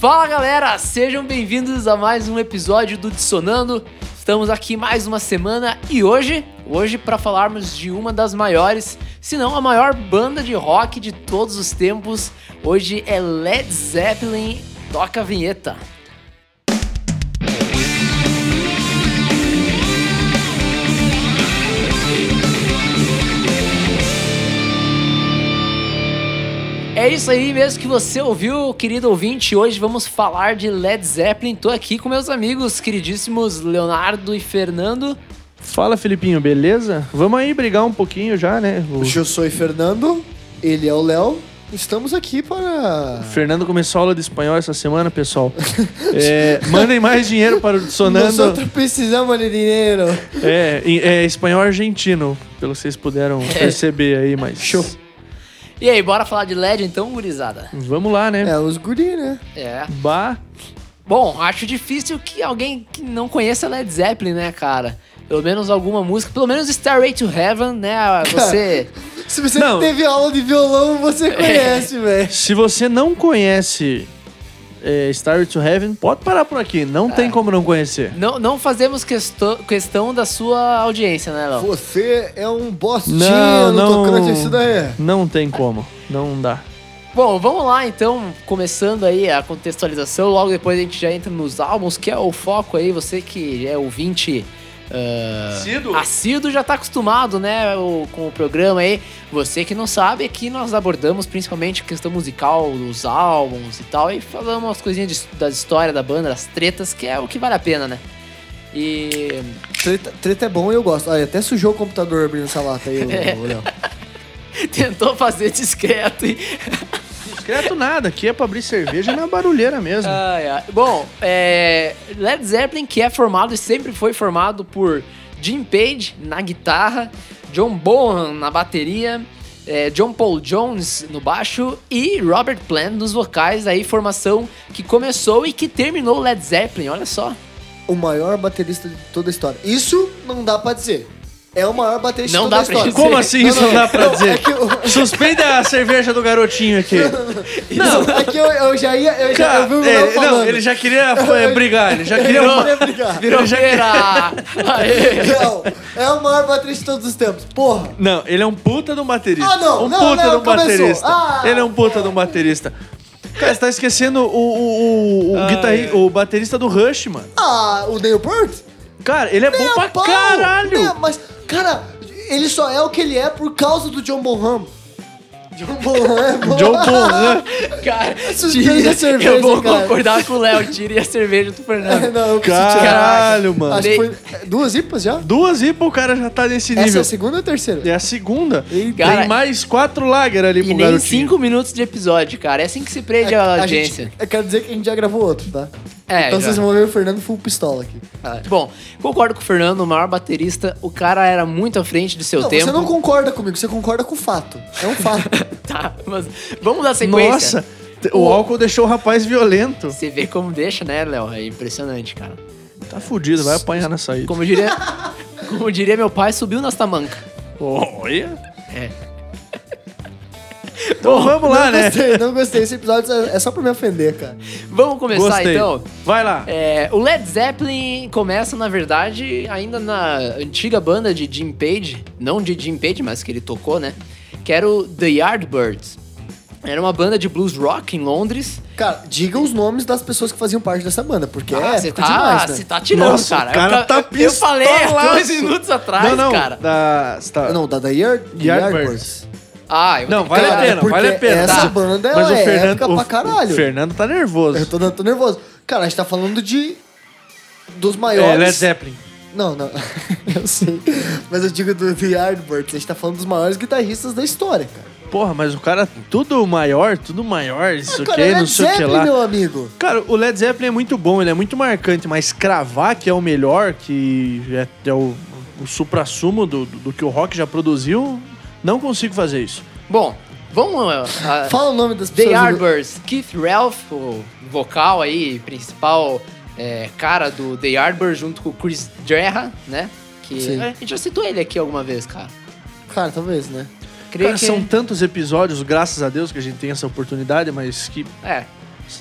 Fala galera, sejam bem-vindos a mais um episódio do Dissonando. Estamos aqui mais uma semana e hoje, hoje para falarmos de uma das maiores, se não a maior banda de rock de todos os tempos. Hoje é Led Zeppelin. Toca a vinheta. É isso aí mesmo que você ouviu, querido ouvinte. Hoje vamos falar de Led Zeppelin. Tô aqui com meus amigos queridíssimos Leonardo e Fernando. Fala, Felipinho, beleza? Vamos aí brigar um pouquinho já, né? O Eu sou o Fernando, ele é o Léo. Estamos aqui para. Fernando começou a aula de espanhol essa semana, pessoal. É, mandem mais dinheiro para o Nós Sonando. outros precisamos de dinheiro. É, é espanhol argentino, pelo que vocês puderam perceber aí, mas. Show. E aí, bora falar de Led então, gurizada? Vamos lá, né? É, os guri, né? É. Bah. Bom, acho difícil que alguém que não conheça Led Zeppelin, né, cara? Pelo menos alguma música, pelo menos Starway to Heaven, né? Você. Se você Não. teve aula de violão, você conhece, velho. Se você não conhece é, Star to Heaven, pode parar por aqui. Não É. tem como não conhecer. não, não fazemos questão, questão da sua audiência, né, Léo? Você é um bostinho Não, no não. tocante a isso daí. Não tem como. Não dá. Bom, vamos lá então, começando aí a contextualização, logo depois a gente já entra nos álbuns, que é o foco aí, você que é ouvinte Assíduo. assíduo já tá acostumado, né, o- com o programa aí. Você que não sabe, aqui nós abordamos principalmente a questão musical dos álbuns e tal, e falamos umas coisinhas de- da história da banda, das tretas, que é o que vale a pena, né? E Treta, treta é bom e eu gosto. Olha, até sujou o computador abrindo essa lata aí, Léo. tentou fazer discreto e Discreto nada. Aqui é pra abrir cerveja na barulheira mesmo. Ai. Bom, é, Led Zeppelin, que é formado e sempre foi formado por Jim Page na guitarra, John Bonham na bateria, é, John Paul Jones no baixo e Robert Plant nos vocais, aí formação que começou e que terminou Led Zeppelin, olha só. O maior baterista de toda a história. Isso não dá pra dizer. É o maior baterista Não de toda dá a pra história. dizer. Como assim isso não dá pra Não, dizer? É eu, Suspenda a cerveja do garotinho aqui. não, é que eu, eu já ia. Eu já Cara, eu vi o é, não, ele já queria é, brigar, ele já queria. Queria brigar. Virou! Aê. Não, é o maior baterista de todos os tempos. Porra. Não, ele é um puta de um baterista. Ah, não, um não, puta não, de um começou. baterista. Ah. ele é um puta de um baterista. Cara, você tá esquecendo o, o, o, o, guitarri- ai. o baterista do Rush, mano. Ah, o Neil Peart? Cara, ele é bom Nem a pra pau, caralho. nem a- Mas, cara, ele só é o que ele é por causa do John Bonham. John Bonham é bom. John Bonham. Cara, tira- a cerveja, eu vou cara. concordar com o Léo, tire a cerveja do Fernando. Não, preciso tirar. Caralho, mano. Acho que foi é, duas IPAs já? Duas IPA o cara já tá nesse Essa é nível. a segunda ou a terceira? É a segunda. Cara, Tem mais quatro lager ali E pro nem garotinho. cinco minutos de episódio, cara. É assim que se prende a A audiência. gente, eu quero dizer que a gente já gravou outro, tá? É, então já. vocês vão ver o Fernando full pistola aqui. Ah, Bom, concordo com o Fernando, o maior baterista. O cara era muito à frente do seu Não, tempo. você não concorda comigo, você concorda com o fato. É um fato. Tá, mas vamos dar sequência. Nossa, o álcool deixou o rapaz violento. Você vê como deixa, né, Léo? É impressionante, cara. Tá fudido, vai apanhar na saída. Como diria, como diria meu pai, subiu nas tamancas. Olha. É. Então vamos lá, não né? gostei, não gostei. Esse episódio é é só pra me ofender, cara. Vamos começar Gostei. então. Vai lá. É, o Led Zeppelin começa, na verdade, ainda na antiga banda de Jim Page, não de Jim Page, mas que ele tocou, né? Que era o The Yardbirds. Era uma banda de blues rock em Londres. Cara, diga os nomes das pessoas que faziam parte dessa banda, porque Ah, é você tá, demais, né? você tá tirando, Nossa, cara. o cara eu, tá eu falei há dois minutos atrás, não, não, cara. Da, tá- Não, da The Yard, Yardbirds. Yardbirds. Ah, eu Não, vale a pena, porque vale a pena. essa tá? banda, Mas ela o é Fernando, épica o, pra caralho. o Fernando tá nervoso. Eu tô, tô nervoso. Cara, a gente tá falando de... Dos É, maiores... Led Zeppelin. Não, não. eu sei. Mas eu digo do The Yardbirds. A gente tá falando dos maiores guitarristas da história, cara. Porra, mas o cara, tudo maior, tudo maior, isso Ah, que, cara, é não Led sei o que Zeppelin, lá. meu amigo. Cara, o Led Zeppelin é muito bom, ele é muito marcante, mas cravar que é o melhor, que é, é o, o supra-sumo do, do, do que o rock já produziu, não consigo fazer isso. Bom, vamos... ah, Fala o nome das The pessoas. Yardbirds, Keith Ralph, o vocal aí, principal é, cara do The Yardbirds, junto com o Chris Dreha, né? Que Sim. a gente já citou ele aqui alguma vez, cara. Cara, talvez, né? Creio Cara, que... são tantos episódios, graças a Deus que a gente tem essa oportunidade, mas que É,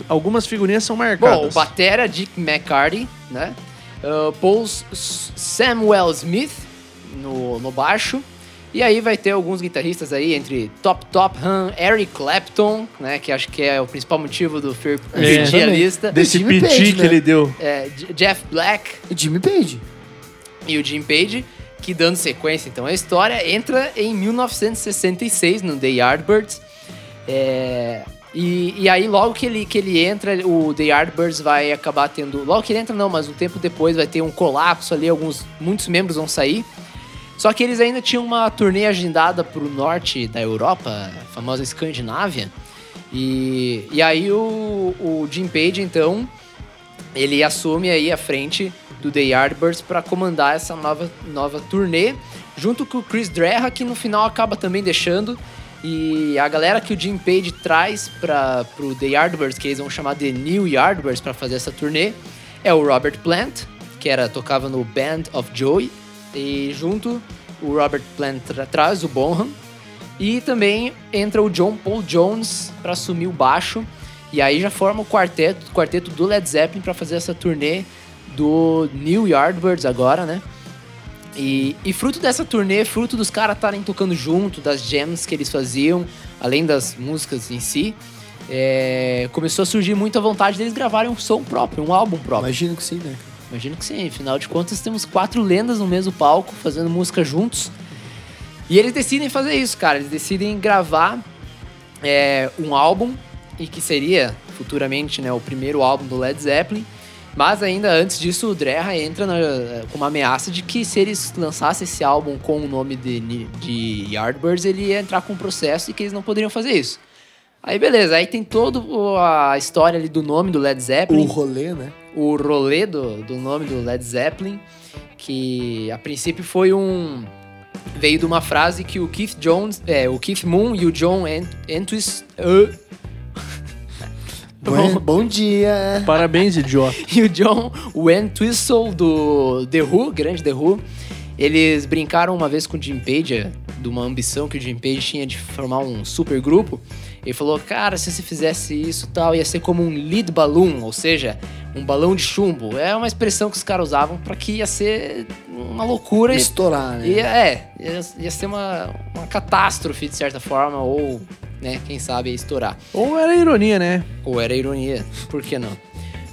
algumas figurinhas são marcadas. Bom, o batera Dick McCarty, né? Uh, Paul S- Samuel Smith no, no baixo. E aí vai ter alguns guitarristas aí, entre Top Top Han, Eric Clapton, né? Que acho que é o principal motivo do Fer É. a lista. Desse piti Page, que né? ele deu. É, Jeff Black E Jimmy Page. e o Jim Page, que dando sequência então à história, entra em 1966 no The Yardbirds. É, e, e aí logo que ele, que ele entra, o The Yardbirds vai acabar tendo... Logo que ele entra não, mas um tempo depois vai ter um colapso ali, alguns, muitos membros vão sair. Só que eles ainda tinham uma turnê agendada pro norte da Europa, a famosa Escandinávia. E, e aí o, o Jim Page, então, ele assume aí a frente do The Yardbirds para comandar essa nova, nova turnê, junto com o Chris Dreja, que no final acaba também deixando. E a galera que o Jim Page traz para o The Yardbirds, que eles vão chamar de New Yardbirds para fazer essa turnê, é o Robert Plant, que era tocava no Band of Joey, e junto o Robert Plant traz o Bonham, e também entra o John Paul Jones para assumir o baixo. E aí já forma o quarteto, o quarteto do Led Zeppelin para fazer essa turnê do New Yardbirds agora, né? E, e fruto dessa turnê, fruto dos caras estarem tocando junto, das jams que eles faziam, além das músicas em si, é, começou a surgir muita vontade deles gravarem um som próprio, um álbum próprio. Imagino que sim, né? Imagino que sim, afinal de contas temos quatro lendas no mesmo palco, fazendo música juntos. E eles decidem fazer isso, cara. Eles decidem gravar é, um álbum, e que seria futuramente né, o primeiro álbum do Led Zeppelin. Mas ainda antes disso, o Dreja entra na- com uma ameaça de que se eles lançassem esse álbum com o nome de, de Yardbirds, ele ia entrar com um processo e que eles não poderiam fazer isso. Aí beleza, aí tem toda a história ali do nome do Led Zeppelin O rolê, né? O rolê do, do nome do Led Zeppelin, que a princípio foi um veio de uma frase que o Keith Jones, é, o Keith Moon e o John Ent Entwist, uh, Bom, bom dia. Parabéns, idiota. e o John Entwistle do The Who, grande The Who, eles brincaram uma vez com o Jim Page, de uma ambição que o Jim Page tinha de formar um super grupo. Ele falou, cara, se você fizesse isso e tal, ia ser como um lead balloon, ou seja, um balão de chumbo. É uma expressão que os caras usavam para que ia ser uma loucura. Estourar, né? Ia, é, ia, ia ser uma, uma catástrofe de certa forma, ou, né, quem sabe estourar. Ou era ironia, né? Ou era ironia, por que não?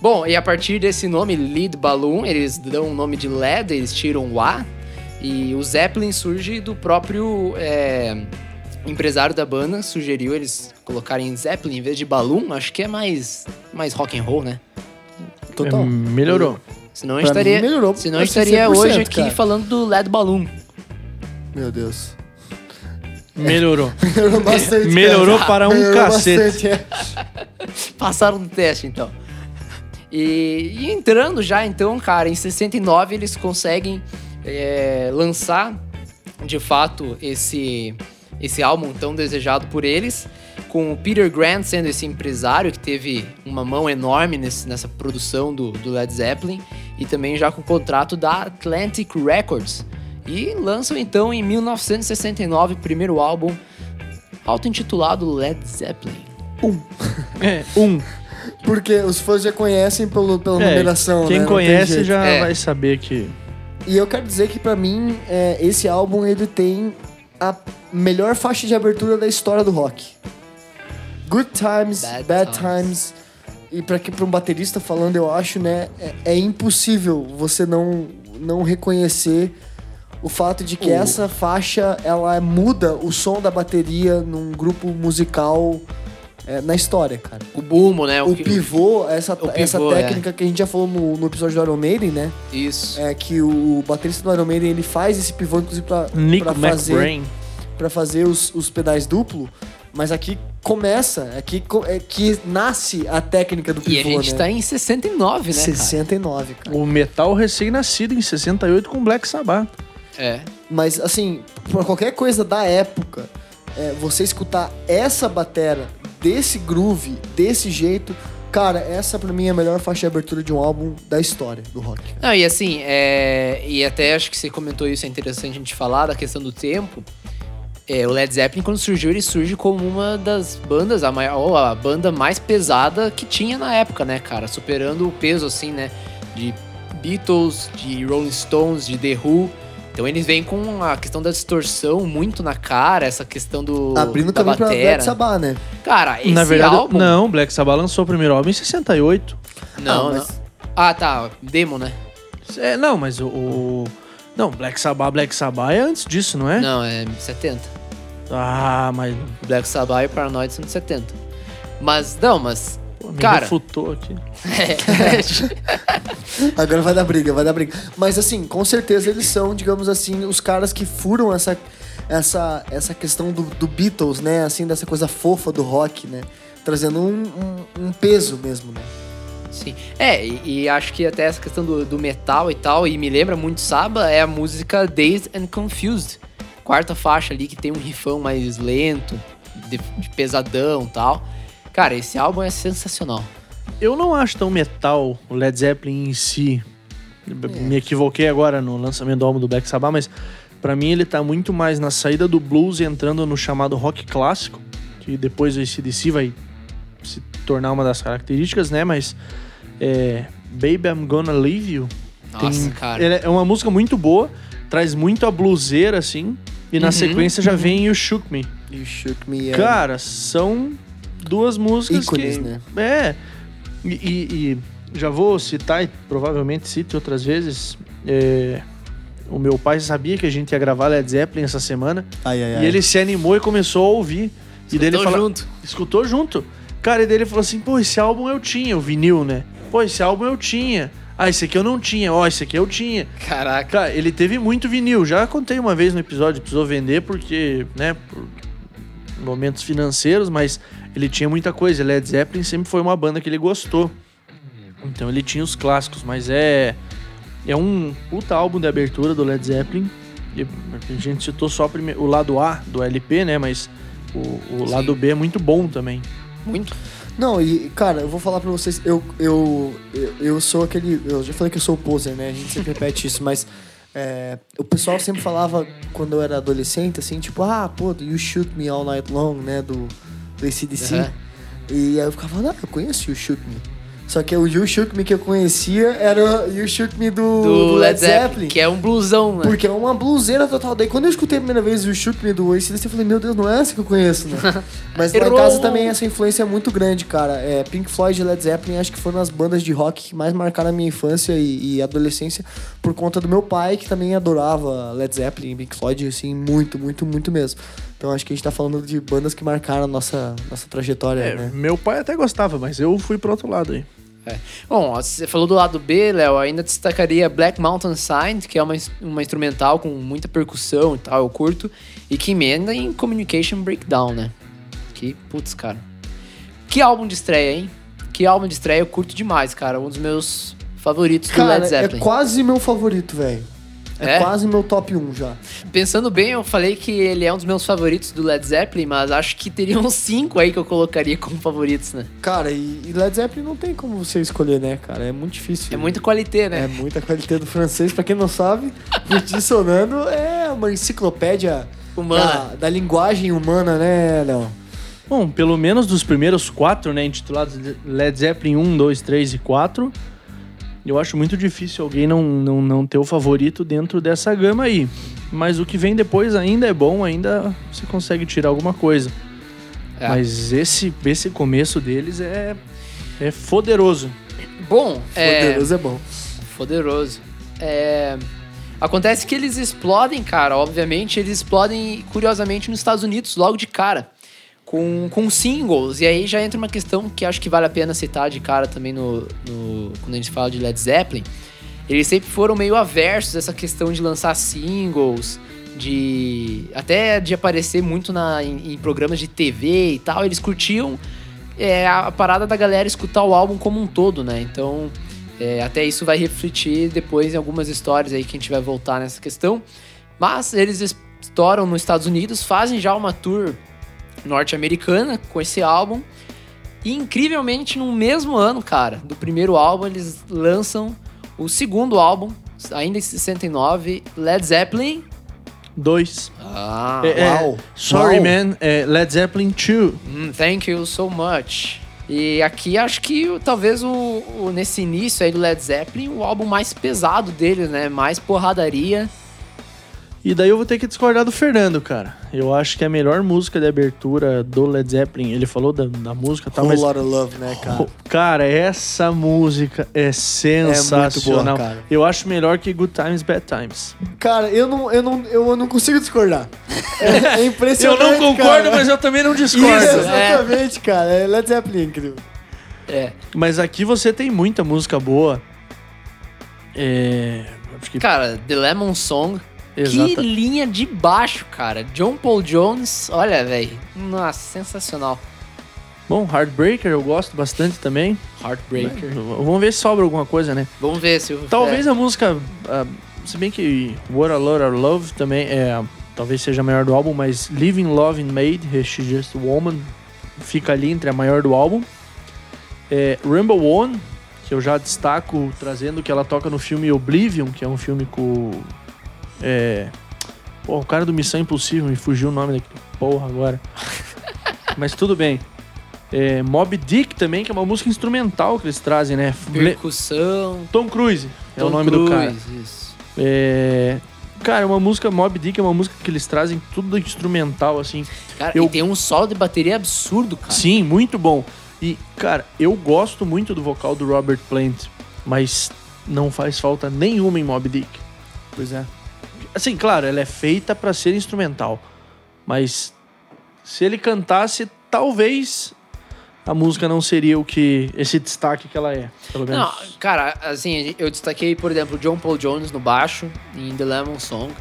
Bom, e a partir desse nome, Lead Balloon, eles dão o nome de LED, eles tiram o A, e o Zeppelin surge do próprio é, empresário da banda, sugeriu eles colocarem Zeppelin em vez de Balloon, acho que é mais, mais rock and roll, né? Total. É, melhorou. Senão Pra estaria, melhorou, senão estaria 100%, hoje aqui cara. falando do LED Balloon. Meu Deus. Melhorou. Melhorou bastante. Melhorou cara. para um Melhorou cacete. bastante, é. Passaram no teste, então. E, e entrando já, então, cara, em 69 eles conseguem é, lançar, de fato, esse, esse álbum tão desejado por eles, com o Peter Grant sendo esse empresário que teve uma mão enorme nesse- nessa produção do, do Led Zeppelin, e também já com o contrato da Atlantic Records. E lançam, então, em 1969, o primeiro álbum auto-intitulado Led Zeppelin. É, um. Porque os fãs já conhecem pelo, pela É, numeração, quem né? Conhece já É. vai saber que. E eu quero dizer que pra mim, é, esse álbum ele tem a melhor faixa de abertura da história do rock. Good Times, Bad Bad, Times. Times. E pra, que- pra um baterista falando, eu acho, né, é, é impossível você não, não reconhecer o fato de que O- essa faixa, ela muda o som da bateria num grupo musical é, na história, cara. O bumbo, né? O que- pivô, essa, o essa pivô, é. técnica que a gente já falou no, no episódio do Iron Maiden, né? Isso. É que o baterista do Iron Maiden, ele faz esse pivô, inclusive, pra, pra fazer, McBrain. pra fazer os, os pedais duplo. Mas aqui começa, aqui é que nasce a técnica do E pivô, a gente né? tá em 69, né, 69, cara. O metal recém-nascido em 68 com Black Sabbath. cara? É. Mas, assim, pra qualquer coisa da época, é, você escutar essa batera desse groove, desse jeito... Cara, essa pra mim é a melhor faixa de abertura de um álbum da história do rock. Não, e assim, é... e até acho que você comentou isso, é interessante a gente falar da questão do tempo. é, o Led Zeppelin, quando surgiu, ele surge como uma das bandas, a maior, a banda mais pesada que tinha na época, né, cara? Superando o peso, assim, né? De Beatles, de Rolling Stones, de The Who. Então eles vêm com a questão da distorção muito na cara, essa questão do. Abrindo da caminho pra. Black Sabbath, né? Cara, esse Na verdade, álbum. não, Black Sabbath lançou o primeiro álbum em 68. Não, Ah, não. mas- Ah, tá. Demo, né? É, não, mas o, o- Não, Black Sabbath, Black Sabbath é antes disso, não é? Não, é 70. Ah, mas. Black Sabbath e Paranoid são de 70. Mas, não, mas. Pô, me Cara. refutou aqui. Agora vai dar briga, vai dar briga. Mas assim, com certeza eles são, digamos assim, os caras que furam essa, essa, essa questão do, do Beatles, né? Assim, dessa coisa fofa do rock, né? Trazendo um, um, um peso mesmo, né? Sim. É, e, e acho que até essa questão do, do metal e tal, e me lembra muito Saba, é a música Dazed and Confused. Quarta faixa ali que tem um rifão mais lento, de, de pesadão e tal. Cara, esse álbum é sensacional. Eu não acho tão metal o Led Zeppelin em si. Me equivoquei agora no lançamento do álbum do Black Sabbath, mas pra mim ele tá muito mais na saída do blues e entrando no chamado rock clássico, que depois o ACDC vai se tornar uma das características, né? Mas é, Baby I'm Gonna Leave You Nossa, tem- cara. é uma música muito boa, traz muito a bluseira, assim, e na Uhum, sequência já vem You Shook Me. You Shook Me. é- Cara, são duas músicas Ícones, que... né? É. E, e- e já vou citar, e provavelmente cite outras vezes. é, o meu pai sabia que a gente ia gravar Led Zeppelin essa semana. Ai, ai, ai. E ele se animou e começou a ouvir. e dele Escutou fala, junto. Escutou junto. Cara, e dele falou assim: pô, esse álbum eu tinha, o vinil, né? Pô, esse álbum eu tinha. Ah, esse aqui eu não tinha. Ó, esse aqui eu tinha. Caraca. Cara, ele teve muito vinil. Já contei uma vez no episódio, precisou vender porque, né, por momentos financeiros, mas ele tinha muita coisa. Led Zeppelin sempre foi uma banda que ele gostou. Então ele tinha os clássicos, mas é é um puta álbum de abertura do Led Zeppelin. A gente citou só o lado A do LP, né, mas o, o lado B é muito bom também. Muito. Não, e, cara, eu vou falar pra vocês, eu, eu, eu, eu sou aquele. Eu já falei que eu sou o poser, né? A gente sempre repete isso, mas. é, o pessoal sempre falava, quando eu era adolescente, assim, tipo, ah, pô, You Shoot Me All Night Long, né? Do, do ACDC. Aham. E aí eu ficava, não, eu conheço You Shoot Me. Só que o You Shook Me que eu conhecia era o You Shook Me do, Do, do Led Zeppelin, que é um blusão, né? Porque é uma bluseira total. Daí quando eu escutei a primeira vez o Shoot Me do ACDC, eu falei, meu Deus, não é essa que eu conheço, né? Mas lá em casa também essa influência é muito grande, cara. É, Pink Floyd e Led Zeppelin acho que foram as bandas de rock que mais marcaram a minha infância e, e adolescência por conta do meu pai, que também adorava Led Zeppelin e Pink Floyd, assim, muito, muito, muito mesmo. Então acho que a gente tá falando de bandas que marcaram a nossa, nossa trajetória, É, né? Meu pai até gostava, mas eu fui pro outro lado aí. É. Bom, você falou do lado B, Léo, ainda destacaria Black Mountain Sign, que é uma, uma instrumental com muita percussão e tal, eu curto, e que emenda em Communication Breakdown, né? Que, putz, cara. Que álbum de estreia, hein? Que álbum de estreia eu curto demais, cara. Um dos meus favoritos do Cara, Led é Zeppelin. quase meu favorito, velho. É, É? quase meu top 1 já. Pensando bem, eu falei que ele é um dos meus favoritos do Led Zeppelin, mas acho que teria uns cinco aí que eu colocaria como favoritos, né? Cara, e, Led Zeppelin não tem como você escolher, né, cara? É muito difícil. É muita qualité, É né? muita qualidade do francês. Pra quem não sabe, dissonando é uma enciclopédia Humana. Da, da linguagem humana, né, Léo? Bom, pelo menos dos primeiros quatro, né, intitulados Led Zeppelin 1, 2, 3 e 4, eu acho muito difícil alguém não, não, não ter o favorito dentro dessa gama aí. Mas o que vem depois ainda é bom, ainda você consegue tirar alguma coisa. É. Mas esse, esse começo deles é, é poderoso. Bom, é... Poderoso é bom. Poderoso. É... Acontece que eles explodem, cara. Obviamente, eles explodem, curiosamente, nos Estados Unidos logo de cara. Com, com singles. E aí já entra uma questão que acho que vale a pena citar de cara também no, no- quando a gente fala de Led Zeppelin. Eles sempre foram meio aversos a essa questão de lançar singles, de. até de aparecer muito na, em, em programas de TV e tal. Eles curtiam é, a, a parada da galera escutar o álbum como um todo, né? Então. É, até isso vai refletir depois em algumas histórias aí que a gente vai voltar nessa questão. Mas eles estouram nos Estados Unidos, fazem já uma tour norte-americana com esse álbum. E incrivelmente, no mesmo ano, cara, do primeiro álbum, eles lançam o segundo álbum, ainda em 69, Led Zeppelin 2. Ah, É, é, uau. Sorry Uau. Man, é Led Zeppelin 2. hum, thank you so much. E aqui acho que talvez o, o- nesse início aí do Led Zeppelin, o álbum mais pesado deles, né? Mais porradaria. E daí eu vou ter que discordar do Fernando, cara. Eu acho que a melhor música de abertura do Led Zeppelin, ele falou da, da música, tá? Whole Mas, Lotta Love, né, cara? cara, essa música é sensacional. cara. Eu acho melhor que Good Times, Bad Times. Cara, eu não, eu não, eu não consigo discordar. É, é Eu impressionante, não concordo, cara. mas eu também não Isso, discordo. exatamente, cara. É Led Zeppelin é incrível. É. Mas aqui você tem muita música boa. É. Acho que. Cara, The Lemon Song. Que linha de baixo, cara. John Paul Jones, olha, velho. Nossa, sensacional. Bom, Heartbreaker eu gosto bastante também. Heartbreaker. Vamos ver se sobra alguma coisa, né? Vamos ver se. Talvez é. a música. ah, se bem que What a Lot of Love também é. Talvez seja a maior do álbum, mas Living Love and Made, She's Just a Woman, fica ali entre a maior do álbum. É, Rumble One, que eu já destaco trazendo que ela toca no filme Oblivion, que é um filme com. É. Pô, o cara do Missão Impossível, me fugiu o nome daquele porra agora. Mas tudo bem. É, Mob Dick também, que é uma música instrumental que eles trazem, né? Percussão. Tom Cruise é o Tom nome do cara. Cruise, Isso. É. Cara, uma música Mob Dick é uma música que eles trazem tudo instrumental, assim. Cara, Eu- e tem um solo de bateria absurdo, cara. Sim, muito bom. E, cara, eu gosto muito do vocal do Robert Plant, mas não faz falta nenhuma em Mob Dick. Pois é. Assim, claro, ela é feita pra ser instrumental, mas se ele cantasse, talvez a música não seria o que esse destaque que ela é, pelo menos. Não, cara, assim, eu destaquei, por exemplo, John Paul Jones no baixo, em The Lemon Song.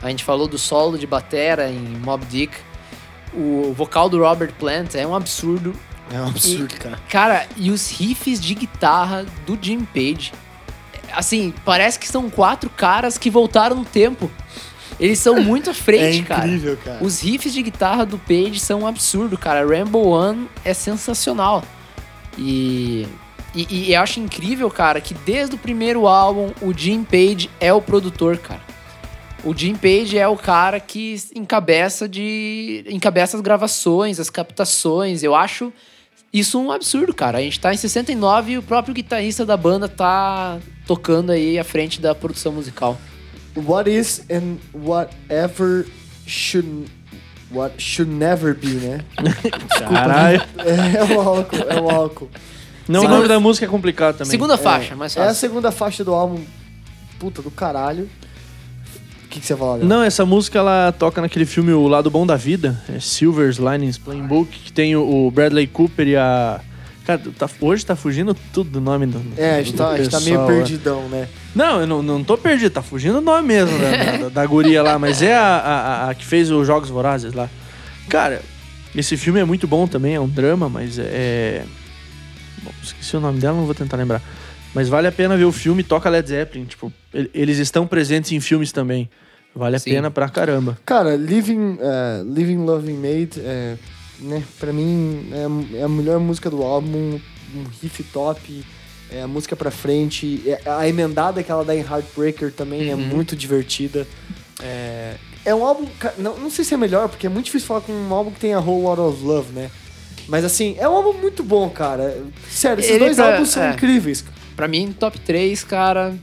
A gente falou do solo de batera em Mob Dick. O vocal do Robert Plant é um absurdo. É um absurdo, cara. Cara, e os riffs de guitarra do Jim Page. Assim, parece que são quatro caras que voltaram no tempo. Eles são muito à frente, É cara. incrível, cara. Os riffs de guitarra do Page são um absurdo, cara. Rainbow One é sensacional. E, e, e eu acho incrível, cara, que desde o primeiro álbum o Jim Page é o produtor, cara. O Jim Page é o cara que encabeça de encabeça as gravações, as captações. Eu acho isso um absurdo, cara. A gente tá em 69 e o próprio guitarrista da banda tá tocando aí à frente da produção musical. What is and whatever should what should never be, né? Caralho. É o álcool, é o álcool. Não, Segunda- o nome da música é complicado também. Segunda faixa, mais É a segunda faixa do álbum. Puta do caralho. Que, que você? Léo? Não, essa música ela toca naquele filme O Lado Bom da Vida, é Silver's Linings Playing Book, que tem o Bradley Cooper e a. Cara, tá- hoje tá fugindo tudo do nome do. É, a gente, tá, a gente tá meio né? perdidão, né? Não, eu não, não tô perdido, tá fugindo o nome mesmo da, da, da guria lá, mas é a, a, a- que fez os Jogos Vorazes lá. Cara, esse filme é muito bom também, é um drama, mas é. Bom, esqueci o nome dela, não vou tentar lembrar. Mas vale a pena ver o filme, toca Led Zeppelin, tipo, ele- eles estão presentes em filmes também. Vale a Sim. pena pra caramba. Cara, Living, é, Living Loving Made, é, né, pra mim é, é a melhor música do álbum, um riff top, é a música pra frente, é- a emendada que ela dá em Heartbreaker também é Uhum. muito divertida. É, é um álbum, não, não sei se é melhor, porque é muito difícil falar com um álbum que tem a Whole Lot of Love, né? Mas assim, é um álbum muito bom, cara. Sério, esses Ele dois pra- álbuns são é. incríveis. Pra mim, top 3, cara,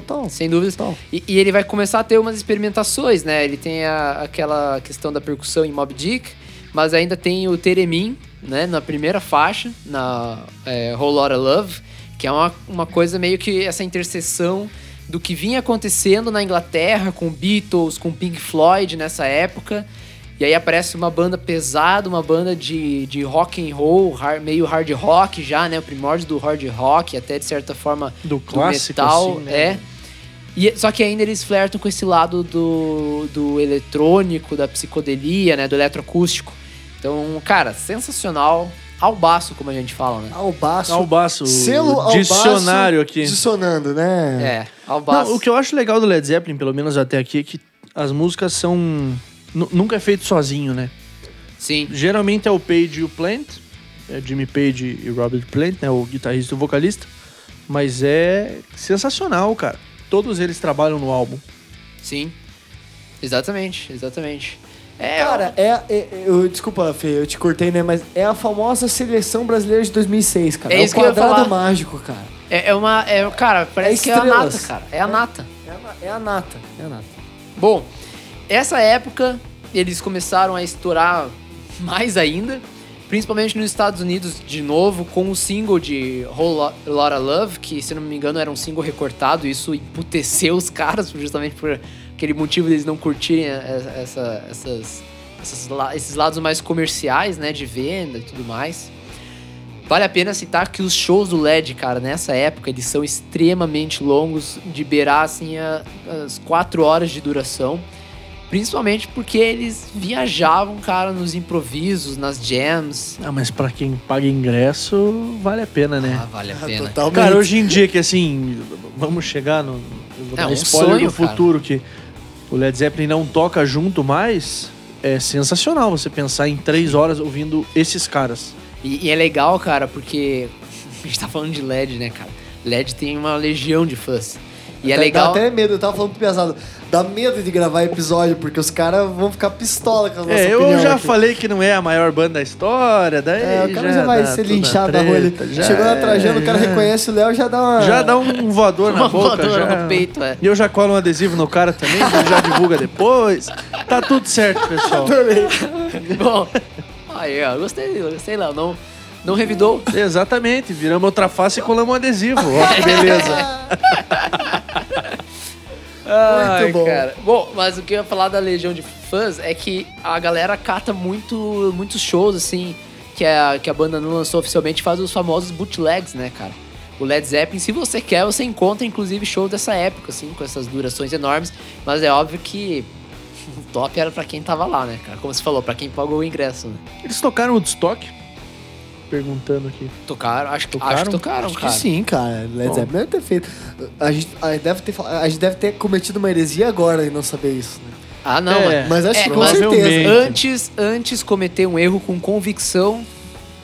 Total. sem dúvidas. Total. E, e ele vai começar a ter umas experimentações, né? Ele tem a- aquela questão da percussão em Mob Dick, mas ainda tem o Teremin, né? Na primeira faixa, na é, Whole Lotta Love, que é uma, uma coisa meio que essa interseção do que vinha acontecendo na Inglaterra com Beatles, com Pink Floyd nessa época. E aí aparece uma banda pesada, uma banda de, de rock and roll, har- meio hard rock já, né? O primórdio do hard rock, até de certa forma Do clássico, metal, assim, né? é. E, só que ainda eles flertam com esse lado do, do eletrônico, da psicodelia, né? Do eletroacústico. Então, cara, sensacional. Albaço, como a gente fala, né? Albaço. Albaço, Selo o Albaço dicionário aqui. Dicionando, né? É, albaço. Não, o que eu acho legal do Led Zeppelin, pelo menos até aqui, é que as músicas são. Nu- Nunca é feito sozinho, né? Sim. Geralmente é o Page e o Plant, é Jimmy Page e Robert Plant, né? O guitarrista e o vocalista. Mas é sensacional, cara. Todos eles trabalham no álbum. Sim. Exatamente, exatamente. É, Cara, é, é- eu, desculpa, Fê, eu te cortei, né? Mas é a famosa seleção brasileira de 2006, cara. É É, isso o que eu ia quadrado falar. mágico, cara. é, é uma. É, cara, parece que é a nata, cara. É a nata. É a, é a nata, é a nata. Bom, essa época eles começaram a estourar mais ainda, principalmente nos Estados Unidos de novo, com o single de Whole Lotta Love, que se não me engano era um single recortado, isso emputeceu os caras justamente por aquele motivo deles não curtirem essa- essa- essas, essas esses lados mais comerciais, né, de venda e tudo mais. Vale a pena citar que os shows do LED, cara, nessa época, eles são extremamente longos, de beirar, assim, a- as quatro horas de duração. Principalmente porque eles viajavam, cara, nos improvisos, nas jams. Ah, mas pra quem paga ingresso, vale a pena, né? Ah, vale a pena. Totalmente. Cara, hoje em dia que assim, vamos chegar no, É, dar um spoiler sonho, do futuro que o Led Zeppelin não toca junto mais, é sensacional você pensar em três horas ouvindo esses caras. E, e é legal, cara, porque a gente tá falando de LED, né, cara? LED tem uma legião de fãs. E é Dá- legal. Dá até medo, eu tava falando pro pesado. Dá medo de gravar episódio, porque os caras vão ficar pistola com a nossa É, eu já aqui. falei que não é a maior banda da história, daí É, o cara já, vai dá ser linchado na rua. Ele já chegou na é, o cara já- reconhece o Léo já dá uma. Já dá um voador na Uma boca. voadora já. no peito, é. E eu já colo um adesivo no cara também, ele já divulga depois. Tá tudo certo, pessoal. Bom, aí, ó, gostei, gostei, Léo. Não, não revidou. Exatamente, viramos outra face e colamos um adesivo. Ó, que beleza. Ai, bom. cara. Bom, mas o que eu ia falar da legião de fãs é que a galera cata muito, muitos shows, assim, que a, que a banda não lançou oficialmente, faz os famosos bootlegs, né, cara? O Led Zeppelin, se você quer, você encontra, inclusive, shows dessa época, assim, com essas durações enormes. Mas é óbvio que o top era pra quem tava lá, né, cara? Como você falou, pra quem pagou o ingresso, né? Eles tocaram o Woodstock? Perguntando aqui. Tocaram, acho, que- Tocaram? acho que tocaram, Acho cara. que sim, cara. Led. Zeppelin deve ter feito. A gente, a, gente deve ter, a gente deve ter cometido uma heresia agora e não saber isso. Né? Ah, não, É. mas... Mas acho É, que com certeza. provavelmente. Antes, antes cometer um erro com convicção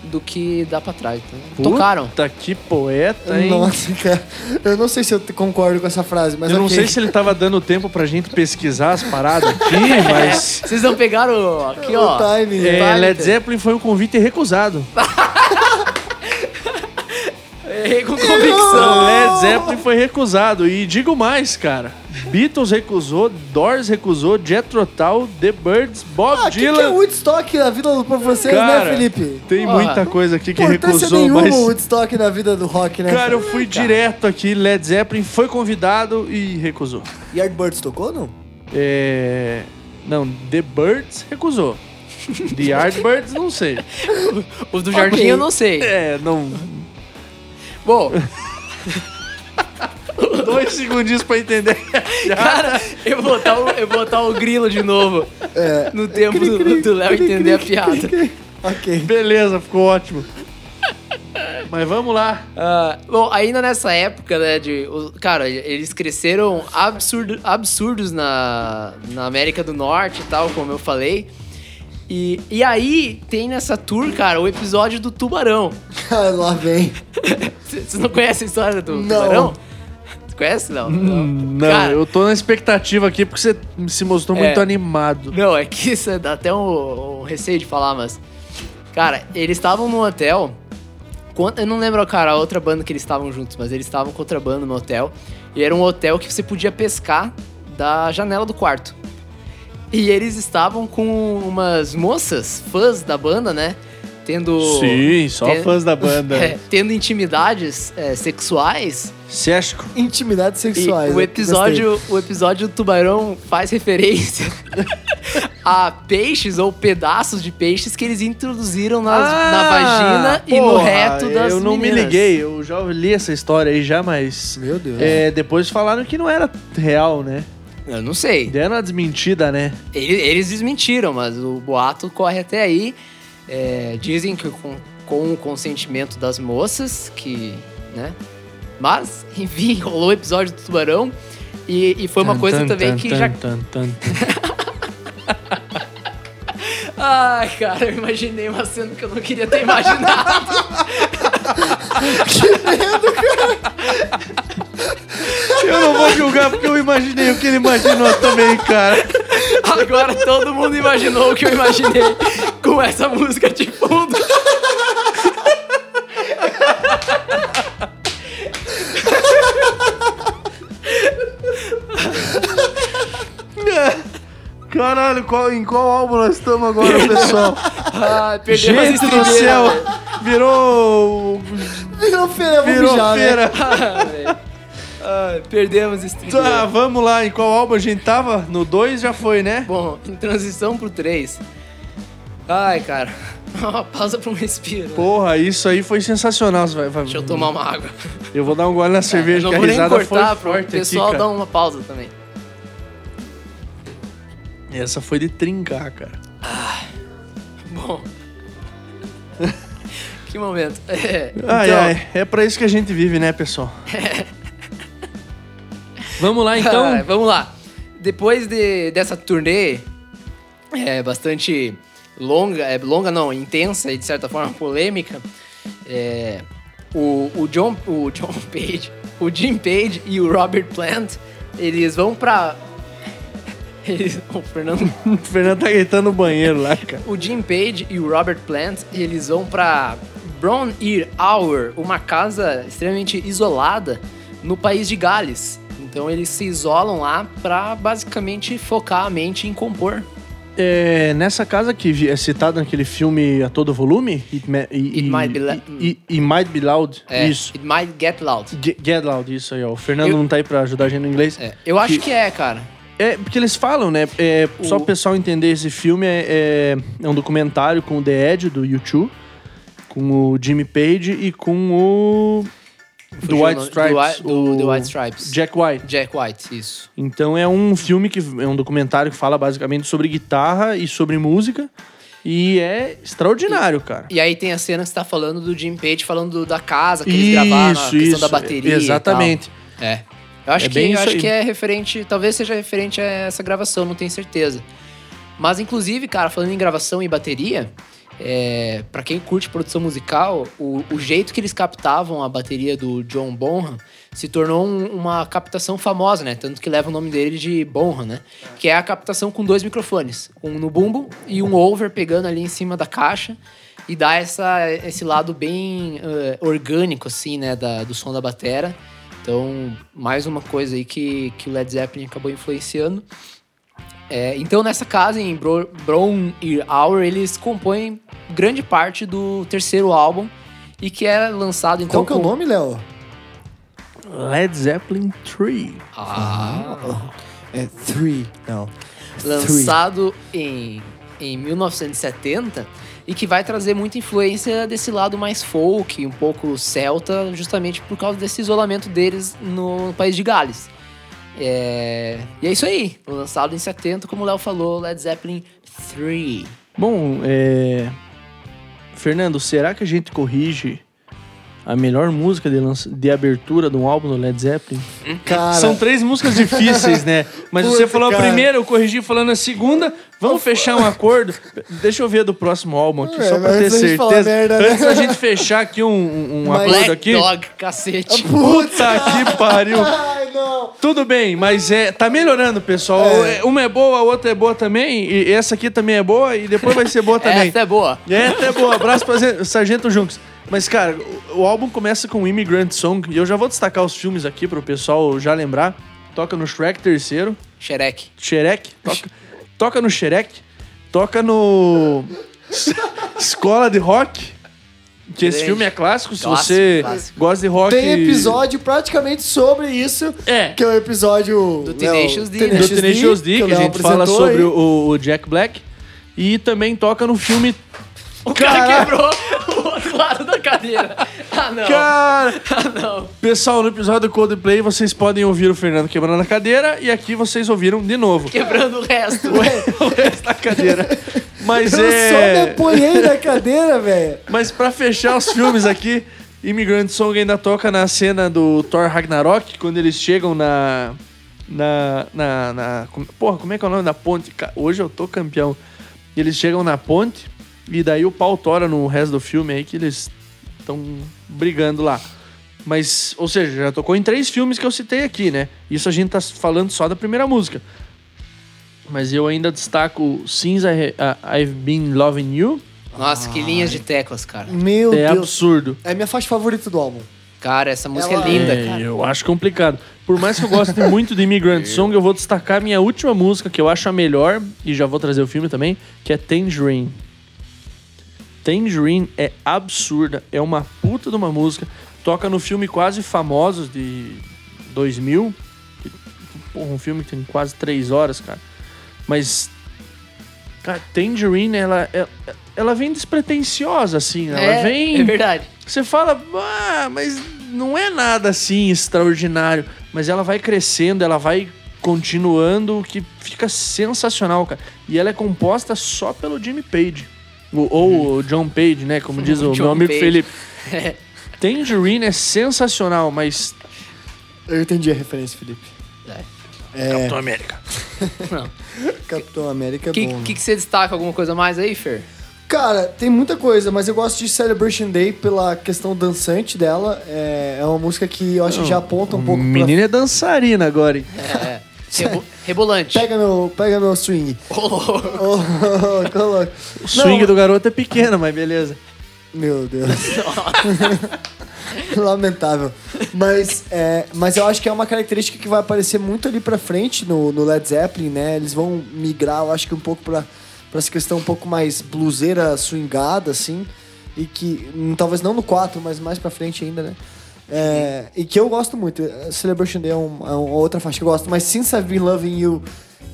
do que dá pra trás. Tocaram. Puta que poeta, hein? Nossa, cara. Eu não sei se eu concordo com essa frase, mas eu não ok. sei se ele tava dando tempo pra gente pesquisar as paradas aqui, mas. Vocês não pegaram aqui, O ó. timing. É, Led. Zeppelin foi um convite recusado. Errei com convicção. Led Zeppelin foi recusado. E digo mais, cara. Beatles recusou, Doors recusou, Jethro Tull, The Birds, Bob Ah, o que, que é Dylan. Woodstock na vida do pra vocês, Cara, né, Felipe? Tem Ó, muita coisa aqui que recusou, nenhuma mas. Woodstock na vida do rock, né? Cara, eu fui direto aqui, Led Zeppelin foi convidado e recusou. Yardbirds tocou ou não? É. Não, The Birds recusou. The Yardbirds, não sei. O do Jardim Ok. eu não sei. É, não. Bom, Dois segundinhos pra entender. cara, eu vou botar o, eu vou botar o grilo de novo É. no tempo do do Léo entender a piada. Ok. Beleza, ficou ótimo. Mas vamos lá. Ah, bom, ainda nessa época, né, de... o- cara, eles cresceram absurdo, absurdos na, na América do Norte e tal, como eu falei. E, e aí, tem nessa tour, cara, o episódio do Tubarão. Ah, Lá vem. Vocês não conhecem a história do Não. Tubarão? Você conhece, não? Não, Cara, eu tô na expectativa aqui porque você se mostrou muito É. animado. Não, é que isso dá até um, um receio de falar, mas. Cara, eles estavam num hotel. Eu não lembro, cara, a outra banda que eles estavam juntos, mas eles estavam com outra banda no hotel. E era um hotel que você podia pescar da janela do quarto. E eles estavam com umas moças, fãs da banda, né? Tendo. Sim, só ten- fãs da banda. é, tendo intimidades é, sexuais. Sérgio. Intimidades E sexuais. o episódio, o episódio do Tubarão faz referência a peixes ou pedaços de peixes que eles introduziram nas- na vagina e no Ah, porra, reto das Eu não me meninas. liguei, eu já li essa história aí já, mas. Meu Deus. É, depois falaram que não era real, né? Eu não sei. Deram uma desmentida, né? Ele- Eles desmentiram, mas o boato corre até aí. É, dizem que com, com o consentimento das moças, que, né? Mas, enfim, rolou o episódio do tubarão. E, e foi uma Tan, coisa tan, também tan, que já tan, tan, tan. Ai, cara, eu imaginei uma cena que eu não queria ter imaginado. Eu não vou julgar porque eu imaginei o que ele imaginou também, cara. Agora todo mundo imaginou o que eu imaginei com essa música de fundo. Caralho, qual- em qual álbum nós estamos agora, pessoal? Ah, Gente do céu! Virou. Virou feira, vamos Virou mijar, né? feira. Ah. Ah, perdemos estribeira. Tá, vamos lá. Em qual álbum a gente tava? No 2 já foi, né? Bom, em transição pro 3. Ai, cara. Uma pausa pra um respiro. Porra, isso aí foi sensacional. Vai- vai- Deixa eu tomar uma água. Eu vou dar um gole na cerveja, não que a nem risada cortar foi pro forte pessoal aqui, cara. uma pausa também. Essa foi de trincar, cara. Bom. que momento. É, Ai, então, ai, é pra isso que a gente vive, né, pessoal? Vamos lá, então. ah, vamos lá. Depois de, dessa turnê é, bastante longa, é, longa não, intensa e de certa forma polêmica, é, o, o, John, o John Page, o Jim Page e o Robert Plant, eles vão pra... Eles, o Fernando O Fernando tá gritando no banheiro lá, cara. O Jim Page e o Robert Plant, eles vão pra Brown Ear Hour, uma casa extremamente isolada no país de Gales. Então eles se isolam lá pra basicamente focar a mente em compor. É, nessa casa que é citada naquele filme a todo volume, It, Ma- It e- Might Be It Might Be Loud. É, Isso. It might get loud. Ge- Get Loud, isso aí, ó. O Fernando Eu- não tá aí pra ajudar a gente no inglês. É, eu acho que é, cara. É, porque eles falam, né? É, Só O- pro pessoal entender, esse filme é, é, é um documentário com o The Edge, do YouTube, com o Jimmy Page e com o... Do Fugiu White Stripes. Do, Whi- do, o do White Stripes. Jack White. Jack White, isso. Então é um filme que é um documentário que fala basicamente sobre guitarra e sobre música. E é extraordinário, cara. E aí tem a cena que você tá falando do Jim Page falando da casa que eles gravaram, a questão da bateria. e Exatamente. tal. É. Eu acho, É que, bem eu isso acho aí. que é referente, talvez seja referente a essa gravação, não tenho certeza. Mas, inclusive, cara, falando em gravação e bateria, é, para quem curte produção musical, o, o jeito que eles captavam a bateria do John Bonham se tornou um- uma captação famosa, né? Tanto que leva o nome dele de Bonham, né? Que é a captação com dois microfones. Um no bumbo e um over pegando ali em cima da caixa. E dá essa, esse lado bem eh, orgânico, assim, né? Da, do som da batera. Então, mais uma coisa aí que, que o Led Zeppelin acabou influenciando. É, então, nessa casa, em Bro, Brown Ear Hour, eles compõem grande parte do terceiro álbum e que é lançado, então... Qual que é o nome, Léo? Led Zeppelin 3. Ah, É Three. Não. lançado em, em 1970 e que vai trazer muita influência desse lado mais folk, um pouco celta, justamente por causa desse isolamento deles no país de Gales. É, E é isso aí, lançado em 70, como o Léo falou, Led Zeppelin 3. Bom, é... Fernando, será que a gente corrige a melhor música de, lança- de abertura de um álbum do Led Zeppelin? Cara, São três músicas difíceis, né? Mas Puta, você falou a cara. primeira, eu corrigi falando a segunda. Vamos fechar um acordo? Deixa eu ver do próximo álbum aqui, É, só pra ter certeza. merda, né? Antes da gente fechar aqui um, um, acordo Black aqui. Dog, cacete. Puta que pariu! Tudo bem, mas é, tá melhorando, pessoal. É. É, Uma é boa, a outra é boa também. E essa aqui também é boa e depois vai ser boa também. Essa é boa. É, até boa. Abraço pra Sargento Junks. Mas, cara, o, o álbum começa com Immigrant Song. E eu já vou destacar os filmes aqui pro pessoal já lembrar. Toca no Shrek terceiro. Shrek. Shrek. Toca, toca no Shrek. Toca no... Escola de Rock. Que esse filme é clássico. Se Clássico, você clássico. gosta de rock... Tem episódio praticamente sobre isso. É. Que é o episódio... Do Tenacious D, né? do Tenacious D, o que a Léo gente fala apresentou sobre aí. o, o Jack Black. E também toca no filme... O cara quebrou lado da cadeira. Ah, não. Cara... Ah, não. Pessoal, no episódio do Coldplay vocês podem ouvir o Fernando quebrando a cadeira e aqui vocês ouviram de novo Quebrando o resto. o resto da cadeira. Mas Eu só me é. apoiei na cadeira, velho. Mas pra fechar os filmes aqui, Immigrant Song ainda toca na cena do Thor Ragnarok, quando eles chegam na. Na. Na. na porra, como é que é o nome da ponte? Hoje eu tô campeão. Eles chegam na ponte e daí o pau tora no resto do filme aí que eles estão brigando lá. Mas, ou seja, já tocou em três filmes que eu citei aqui, né? Isso a gente tá falando só da primeira música. Mas eu ainda destaco Since I, I- I've Been Loving You. Nossa, que linhas de teclas, cara. Meu é Deus. absurdo. É a minha faixa favorita do álbum. Cara, essa música Ela- é linda, É, cara. eu acho complicado. Por mais que eu goste muito de Immigrant Song, eu vou destacar a minha última música, que eu acho a melhor, e já vou trazer o filme também, que é Tangerine. Tangerine é absurda, é uma puta de uma música. Toca no filme Quase Famosos de 2000. que, Porra, um filme que tem quase três horas, cara. Mas, cara, Tangerine, ela, ela, ela vem despretensiosa, assim. Ela é, vem... é verdade. Você fala, ah, mas não é nada assim extraordinário. Mas ela vai crescendo, ela vai continuando, que fica sensacional, cara. E ela é composta só pelo Jimmy Page. O- ou o John Page, né? Como diz o John meu amigo Page. Felipe. Tangerine é sensacional, mas. Eu entendi a referência, Felipe. É, Capitão América. Não. Capitão América é O que, bom. que, que você destaca? Alguma coisa mais aí, Fer? Cara, tem muita coisa, mas eu gosto de Celebration Day pela questão dançante dela. É, é uma música que eu acho que já aponta um pouco Menina é dançarina agora, hein? É. Rebo- rebolante. Pega meu, pega meu swing. Ô, louco. Oh. O swing Não, do garoto é pequeno, mas beleza. Meu Deus. Lamentável. Mas, é, mas eu acho que é uma característica que vai aparecer muito ali pra frente no, no Led Zeppelin, né? Eles vão migrar, eu acho que um pouco pra, pra essa questão um pouco mais bluseira, swingada, assim. E que, hum, talvez não no 4, mas mais pra frente ainda, né? É, e que eu gosto muito. Celebration Day é, um- é uma outra faixa que eu gosto. Mas Since I've Been Loving You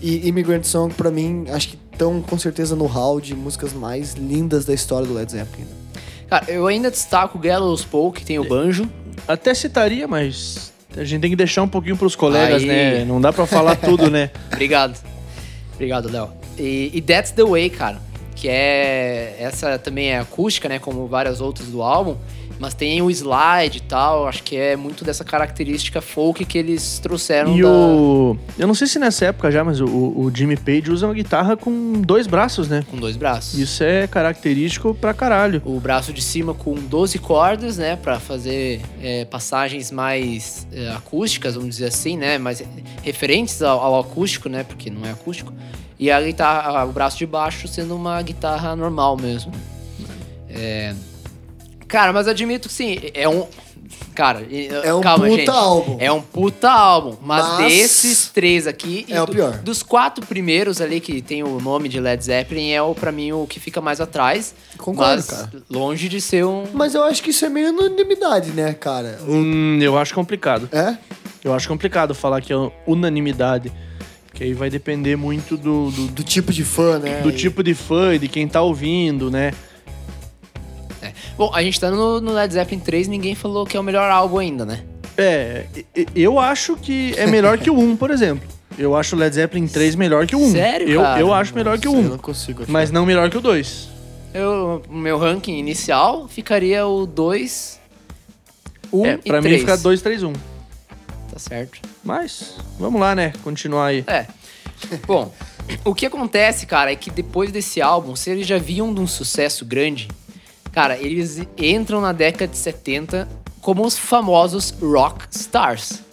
e Immigrant Song, pra mim, acho que estão com certeza no hall de músicas mais lindas da história do Led Zeppelin. Cara, eu ainda destaco o Gallows Pole, que tem o banjo. Até citaria, mas a gente tem que deixar um pouquinho pros colegas, Aí. né? Não dá pra falar tudo, né? Obrigado. Obrigado, Léo. E, e That's the Way, cara. Que é. Essa também é acústica, né? Como várias outras do álbum. Mas tem o slide e tal. Acho que é muito dessa característica folk que eles trouxeram E da... o. Eu não sei se nessa época já, mas o, o Jimmy Page usa uma guitarra com dois braços, né? com dois braços. Isso é característico pra caralho. O braço de cima com 12 cordas, né? Pra fazer é, passagens mais é, acústicas, vamos dizer assim, né? Mais referentes ao, ao acústico, né? Porque não é acústico. E a guitarra, o braço de baixo sendo uma guitarra normal mesmo. É... Cara, mas admito que sim, é um. Cara, É um calma, puta gente. álbum. É um puta álbum. Mas, Mas desses três aqui. e é o do- pior. Dos quatro primeiros ali que tem o nome de Led Zeppelin, é o, pra mim o que fica mais atrás. Concordo, mas cara. longe de ser um. Mas eu acho que isso é meio unanimidade, né, cara? Hum, eu acho complicado. É? Eu acho complicado falar que é unanimidade. Porque aí vai depender muito do, do, Do tipo de fã, né? do tipo de fã e de quem tá ouvindo, né? Bom, a gente tá no, no Led Zeppelin 3 ninguém falou que é o melhor álbum ainda, né? É, e- e- eu acho que é melhor que o 1, por exemplo. Eu acho o Led Zeppelin 3 melhor que o 1. Sério, eu, cara? eu acho melhor que o Eu não 1, consigo. achar. mas não melhor que o 2. Eu, o meu ranking inicial ficaria o 2, 1 é, e pra 3. mim fica 2, 3, 1. Tá certo. Mas, vamos lá, né? Continuar aí. É. Bom, o que acontece, cara, é que depois desse álbum, se eles já viam de um sucesso grande, cara, eles entram na década de 70 como os famosos rock stars.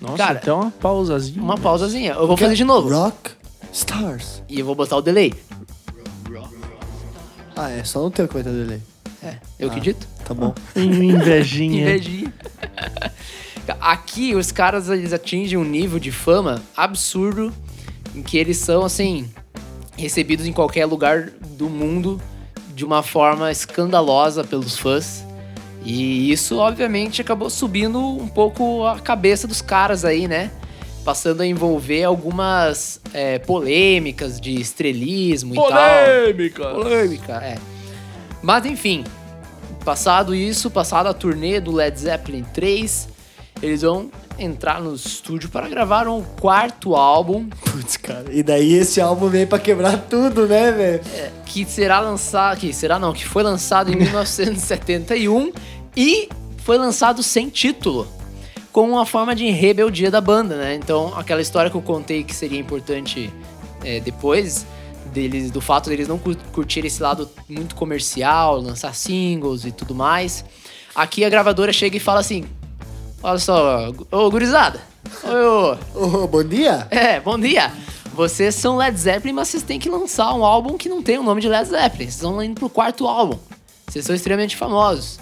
Nossa, Cara, até uma pausazinha. Uma pausazinha. Eu vou fazer de novo. Rock Stars. E eu vou botar o delay. Ah, é só no teu que vai ter delay. É, eu que dito. Tá bom. Invejinha. Invejinha. Aqui os caras eles atingem um nível de fama absurdo em que eles são assim recebidos em qualquer lugar do mundo de uma forma escandalosa pelos fãs. E isso obviamente acabou subindo um pouco a cabeça dos caras aí, né? Passando a envolver algumas é, polêmicas de estrelismo e tal. Polêmica! Polêmica, é. Mas enfim, passado isso, passado a turnê do Led Zeppelin 3, eles vão entrar no estúdio para gravar um quarto álbum Putz, cara. E daí esse álbum veio pra quebrar tudo, né, velho? que será lançado, que será não, que foi lançado em 1971 e foi lançado sem título, como uma forma de rebeldia da banda, né? Então, aquela história que eu contei que seria importante é, depois deles, do fato deles não cur- curtirem esse lado muito comercial, lançar singles e tudo mais. Aqui a gravadora chega e fala assim: Olha só, ô gurizada, ô, Ô, bom dia. é, bom dia. vocês são Led Zeppelin, mas vocês têm que lançar um álbum que não tem o nome de Led Zeppelin. Vocês estão indo pro quarto álbum. Vocês são extremamente famosos.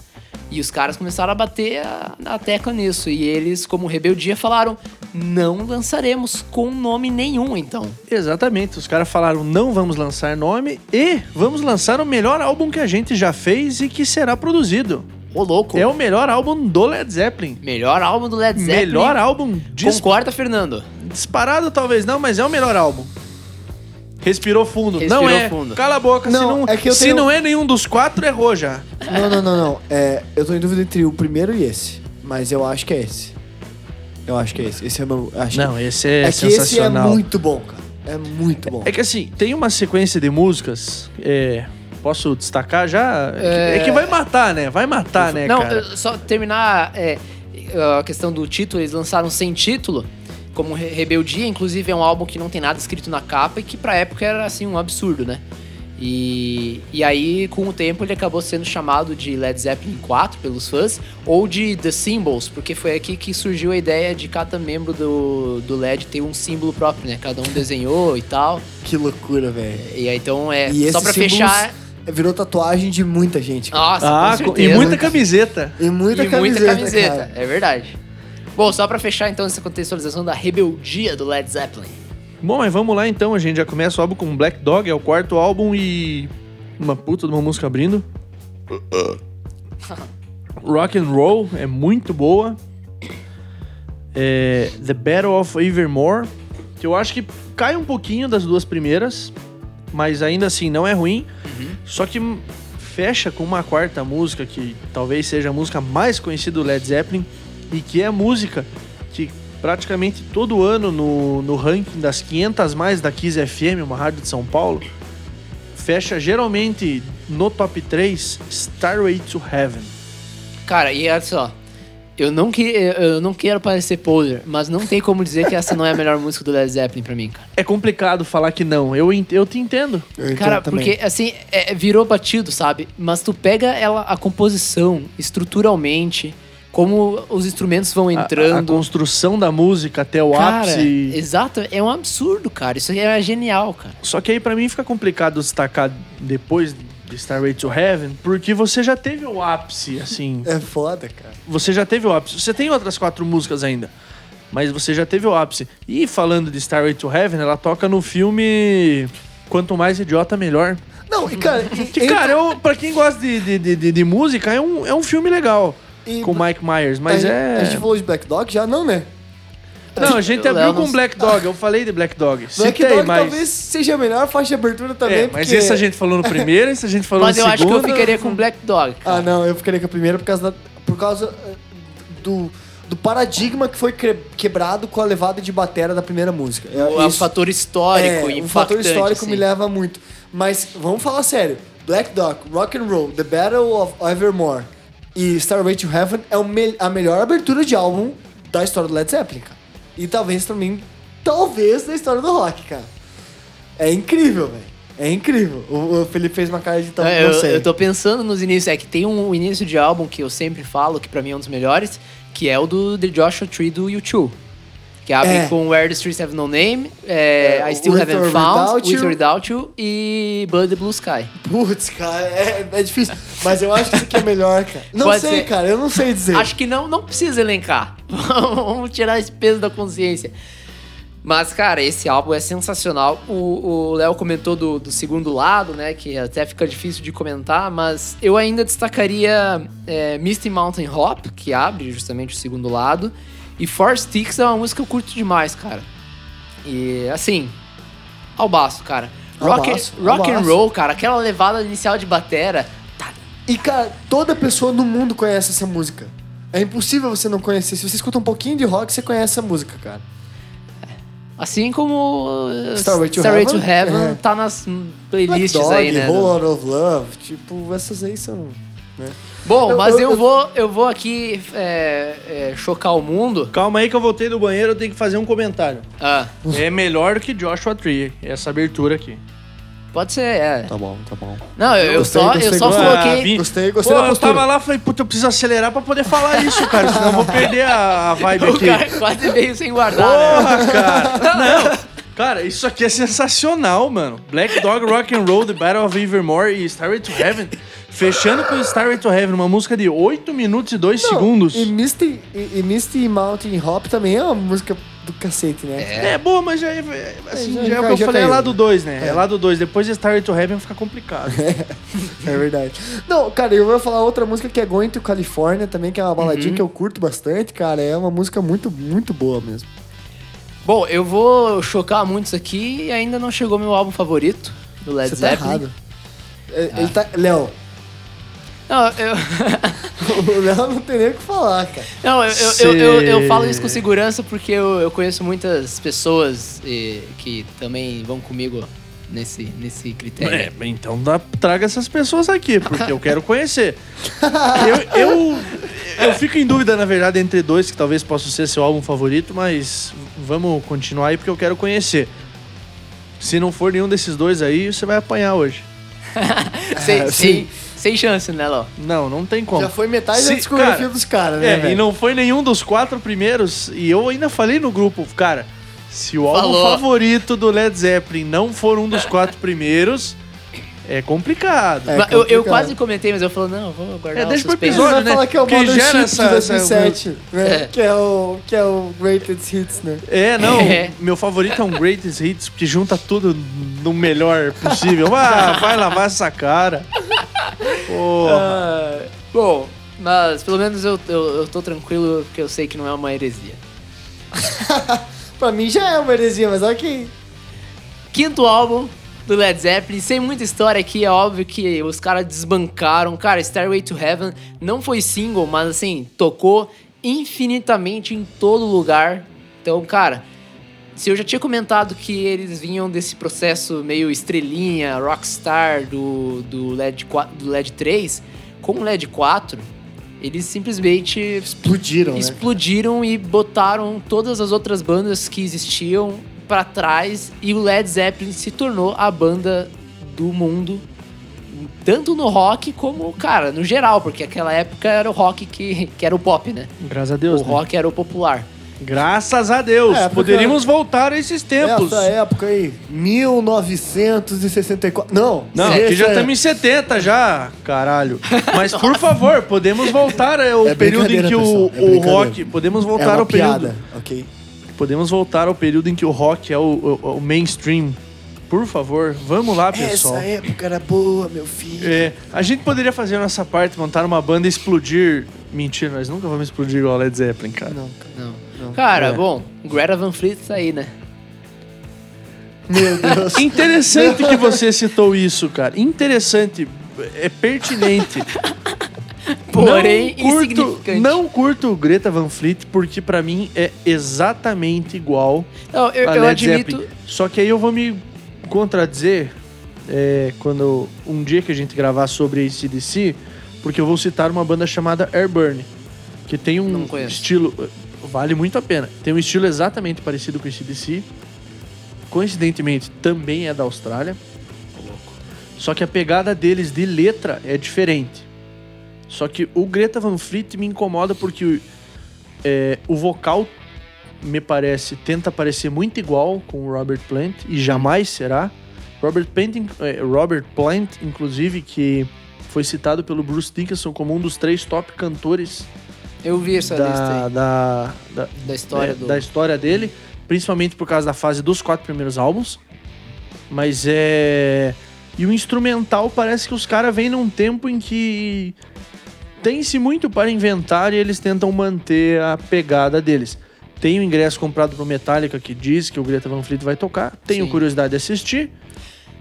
E os caras começaram a bater a, a tecla nisso. E eles, como rebeldia, falaram: não lançaremos com nome nenhum, então. Exatamente, os caras falaram não vamos lançar nome e vamos lançar o melhor álbum que a gente já fez e que será produzido. Ô, louco. É o melhor álbum do Led Zeppelin. Melhor álbum do Led Zeppelin. Melhor álbum dis- Concorda, Fernando? disparado talvez não, mas é o melhor álbum. Respirou fundo. Respirou não é. fundo. Cala a boca. Não, se não, é que eu se tenho- não é nenhum dos quatro, errou já. Não, não, não, não. É, eu tô em dúvida entre o primeiro e esse. Mas eu acho que é esse. Eu acho que é esse. Esse é o meu. Acho Não, esse é, é que esse é sensacional. muito bom, cara. É muito bom. É que assim, tem uma sequência de músicas. é, posso destacar já? É... que- é que vai matar, né? Vai matar, né, não, cara? só terminar é, a questão do título. Eles lançaram sem título, como Re- Rebeldia. Inclusive, é um álbum que não tem nada escrito na capa e que pra época era, assim, um absurdo, né? E, e aí, com o tempo, ele acabou sendo chamado de Led Zeppelin 4 pelos fãs, ou de The Symbols, porque foi aqui que surgiu a ideia de cada membro do, do LED ter um símbolo próprio, né? Cada um desenhou e tal. Que loucura, velho. E aí, então, é. E só pra símbolos fechar. Virou tatuagem de muita gente. cara. Nossa, ah, com co- e certeza. muita camiseta. E muita e camiseta, muita camiseta, cara. é verdade. Bom, só pra fechar então essa contextualização da rebeldia do Led Zeppelin. Bom, mas vamos lá então. A gente já começa o álbum com Black Dog, é o quarto álbum e. Uma puta de uma música abrindo. Rock and Roll é muito boa. É, The Battle of Evermore, que eu acho que cai um pouquinho das duas primeiras, mas ainda assim não é ruim. Só que fecha com uma quarta música que talvez seja a música mais conhecida do Led Zeppelin e que é a música que praticamente todo ano no, no ranking das 500 mais da Kiss FM, uma rádio de São Paulo, fecha geralmente no top 3 Starway to Heaven. Cara, e olha só. Eu não, que, eu não quero parecer poser, mas não tem como dizer que essa não é a melhor música do Led Zeppelin pra mim, cara. É complicado falar que não, eu, ent- eu te entendo. Eu Cara, também. porque assim, é, virou batido, sabe? Mas tu pega ela, a composição, estruturalmente, como os instrumentos vão A- A, entrando. construção da música até o cara, ápice. exato, é um absurdo, cara. Isso é genial, cara. Só que aí pra mim fica complicado destacar depois de Starway to Heaven, porque você já teve o ápice, assim. É foda, cara. você já teve o ápice. Você tem outras quatro músicas ainda, mas você já teve o ápice. E falando de Starway to Heaven, ela toca no filme Quanto Mais Idiota, Melhor. Não, e cara, e, Que, cara, eu, pra quem gosta de, de, de, de- de música, é um, é um filme legal. E- com Mike Myers, mas a, é... A gente falou de Black Dog já? Não, né? Não, a gente abriu com Black Dog, eu falei de Black Dog. Black Citei, Dog mas... talvez seja a melhor faixa de abertura também, É, mas porque... esse a gente falou no primeiro, esse a gente falou Mas no eu acho que segundo. eu ficaria com Black Dog. Ah, Cara. não, eu ficaria com a primeira por causa, da, por causa eh, do, do paradigma que foi quebrado com a levada de batera da primeira música. É, o, é um fator histórico, é, impactante. um fator histórico assim. me leva muito. Mas vamos falar sério. Black Dog, Rock and Roll, The Battle of Evermore e Starway to Heaven é me- a melhor abertura de álbum da história do Led Zeppelin, cara. E talvez também, talvez da história do rock, cara. É incrível, velho. É incrível. O, o Felipe fez uma cara de tal, É, não eu, sei. eu tô pensando nos inícios. É que tem um início de álbum que eu sempre falo, que pra mim é um dos melhores, que é o do The Joshua Tree do U2. Que abre É. com Where the Streets Have No Name, é, É, I Still Haven't or Found, Without With You. or Without You e Blood the Blue Sky. Putz, cara, é, é difícil. Mas eu acho que isso aqui é melhor, cara. Não Pode sei, ser. cara, eu não sei dizer. Acho que não, não precisa elencar. Vamos tirar esse peso da consciência. Mas, cara, esse álbum é sensacional. O o Léo comentou do, do segundo lado, né? Que até fica difícil de comentar, mas eu ainda destacaria é, Misty Mountain Hop, que abre justamente o segundo lado. E Four Sticks é uma música que eu curto demais, cara. E, assim, ao baço, cara. Rock, baço, rock and roll, cara, aquela levada inicial de batera. Tá, E, cara, toda pessoa no mundo conhece essa música. É impossível você não conhecer. Se você escuta um pouquinho de rock, você conhece essa música, cara. Assim como uh, Starway to Starway Heaven, to Heaven é. tá nas hum, Black playlists Dog, aí, né? Whole Lot of Love, tipo, essas aí são... né? Bom, Eu- mas eu- eu, eu- vou eu vou aqui é, é, chocar o mundo. Calma aí que eu voltei do banheiro, eu tenho que fazer um comentário. Ah, É melhor do que Joshua Tree, essa abertura aqui. pode ser, é. Tá bom, tá bom. Não, eu, eu Gostei, só, gostei, eu só gostei. coloquei. Ah, Gostei, gostei Pô, da eu postura. tava lá e falei, puta, eu preciso acelerar pra poder falar isso, cara, senão eu vou perder a, a vibe O aqui. cara quase veio sem guardar, né? Porra, cara. Não, Cara, isso aqui é sensacional, mano. Black Dog Rock and Roll, The Battle of Evermore e Starway to Heaven. Fechando com Starway to Heaven, uma música de 8 minutos e 2 Não, segundos. E Misty, e, e Misty Mountain Hop também é uma música do cacete, né? É, boa, mas já é, é, assim, já- já, é já- o que eu já falei, é caiu. lá do 2, né? É. É. lá do 2. Depois de Starway to Heaven fica complicado. É verdade. Não, cara, eu vou falar outra música que é Going to California também, que é uma baladinha que eu curto bastante, cara. É uma música muito, muito boa mesmo. Bom, eu vou chocar muitos aqui e ainda não chegou meu álbum favorito do Led Você tá Zeppelin. errado. É, Ele tá. Léo, Não, eu, o Léo não tem nem o que falar, cara. não, eu, eu, eu, eu- eu falo isso com segurança porque eu, eu conheço muitas pessoas eh, que também vão comigo nesse, nesse critério. É, então dá, traga essas pessoas aqui, porque eu quero conhecer. eu, eu, eu fico em dúvida, na verdade, entre dois, que talvez possa ser seu álbum favorito, mas vamos continuar aí porque eu quero conhecer. Se não for nenhum desses dois aí, você vai apanhar hoje. Ah, sem, sim. Sem chance, né, Ló? Não, não tem como. Já foi metade Se- da discografia cara, dos caras, né? É, velho? e não foi nenhum dos quatro primeiros. E eu ainda falei no grupo, cara, se o álbum Falou. favorito do Led Zeppelin não for um dos quatro primeiros, é complicado. É Mas eu, eu complicado. quase comentei, mas eu falo, não, vou guardar É, o deixa suspense. Vai episódio, né? falar que é o Que Mother gera Ship essa- de essa- 2007, né? É. Que, é o, que é o Greatest Hits, né? É, não, É. meu favorito é um Greatest Hits, porque junta tudo no melhor possível. Ah, vai lavar essa cara. Porra. Ah, bom, mas pelo menos eu, eu, eu tô tranquilo porque eu sei que não é uma heresia. Pra mim já é uma heresia, mas ok. Quinto álbum do Led Zeppelin, sem muita história aqui, é óbvio que os caras desbancaram. Cara, Stairway to Heaven não foi single, mas assim, tocou infinitamente em todo lugar. Então, cara, se eu já tinha comentado que eles vinham desse processo meio estrelinha, rockstar do, do, LED, 4, do LED 3, com o LED 4, eles simplesmente Explodiram, né? explodiram e botaram todas as outras bandas que existiam pra trás e o Led Zeppelin se tornou a banda do mundo tanto no rock como, cara, no geral, porque aquela época era o rock que, que era o pop, né? Graças a Deus. o né? rock era o popular. Graças a Deus. É, Poderíamos voltar a esses tempos. Essa época aí, 1964. Não, Não, essa aqui já é- estamos em 70 já, caralho. Mas por favor, podemos voltar ao É período em que o, é o rock. Podemos é voltar uma ao período. piada, ok? Podemos voltar ao período em que o rock é o, o- o mainstream. Por favor, vamos lá, pessoal. Essa época era boa, meu filho. É, a gente poderia fazer a nossa parte, montar uma banda e explodir. Mentira, nós nunca vamos explodir igual a Led Zeppelin, cara. Não, cara. Não. Cara, É. bom, Greta Van Fleet tá aí, né? Meu Deus. Interessante que você citou isso, cara. Interessante. É pertinente. Porém, não curto, insignificante. não curto o Greta Van Fleet porque pra mim é exatamente igual Não, eu, a eu Led admito. Zeppelin. Só que aí eu vou me contradizer é, quando um dia que a gente gravar sobre ACDC, porque eu vou citar uma banda chamada Airburn, que tem um estilo vale muito a pena. Tem um estilo exatamente parecido com o ACDC. Coincidentemente, também é da Austrália. Só que a pegada deles de letra é diferente. Só que o Greta Van Fleet me incomoda porque é, o vocal me parece tenta parecer muito igual com o Robert Plant e jamais será. Robert Plant, é, Robert Plant, inclusive, que foi citado pelo Bruce Dickinson como um dos três top cantores Eu vi essa lista da, aí, da, da, da história é, do. da história dele, principalmente por causa da fase dos quatro primeiros álbuns. Mas é. E o instrumental parece que os caras vêm num tempo em que tem-se muito para inventar e eles tentam manter a pegada deles. Tem o ingresso comprado pro Metallica que diz que o Greta Van Fleet vai tocar. Tenho Sim. curiosidade de assistir,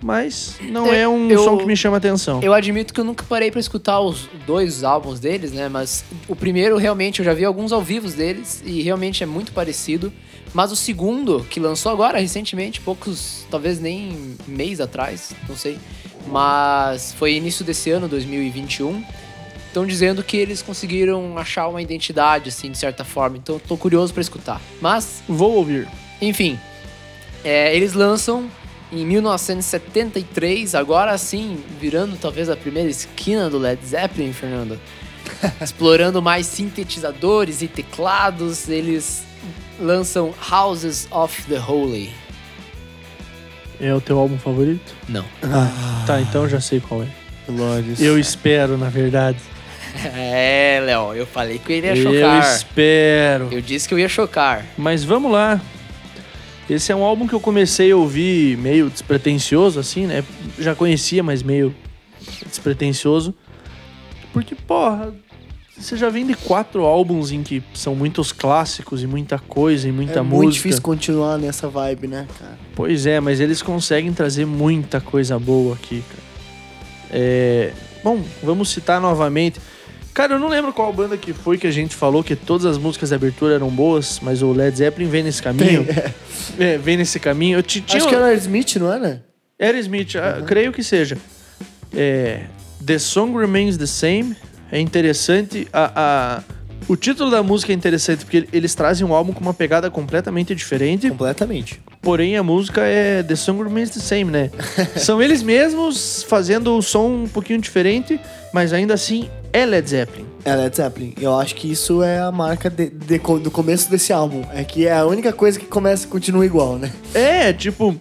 mas não É, é um eu- som que me chama atenção. Eu admito que eu nunca parei pra escutar os dois álbuns deles, né? Mas o primeiro, realmente, eu já vi alguns ao vivo deles e realmente é muito parecido. Mas o segundo, que lançou agora, recentemente, poucos, talvez nem mês atrás, não sei. Mas foi início desse ano, 2021. Estão dizendo que eles conseguiram achar uma identidade, assim, de certa forma. Então tô curioso pra escutar. Mas Vou ouvir. enfim, é, eles lançam em 1973, agora sim, virando talvez a primeira esquina do Led Zeppelin, Fernando. Explorando mais sintetizadores e teclados, eles lançam Houses of the Holy. É o teu álbum favorito? Não. Tá, então já sei qual é. Glórias. Eu espero, na verdade. É, Léo, eu falei que eu iria Eu chocar. espero. Eu disse que eu ia chocar. Mas vamos lá. Esse é um álbum que eu comecei a ouvir meio despretensioso, assim, né? Já conhecia, mas meio despretensioso. Porque, porra, você já vem de quatro álbuns em que são muitos clássicos e muita coisa e muita é música. muito difícil continuar nessa vibe, né, cara? Pois é, mas eles conseguem trazer muita coisa boa aqui, cara. É... Bom, vamos citar novamente. Cara, eu não lembro qual banda que foi que a gente falou que todas as músicas de abertura eram boas, mas o Led Zeppelin vem nesse caminho. É, vem nesse caminho. Eu te, tinha... Acho que era Smith, não era? Aerosmith, ah, creio que seja. É, the Song Remains the Same. É interessante. A, a- o título da música é interessante porque eles trazem um álbum com uma pegada completamente diferente. Completamente. Porém, a música é The Song Remains the Same, né? São eles mesmos fazendo o som um pouquinho diferente, mas ainda assim é Led Zeppelin. É Led Zeppelin. Eu acho que isso é a marca de- de- do começo desse álbum. É que é a única coisa que começa e continua igual, né? É, tipo,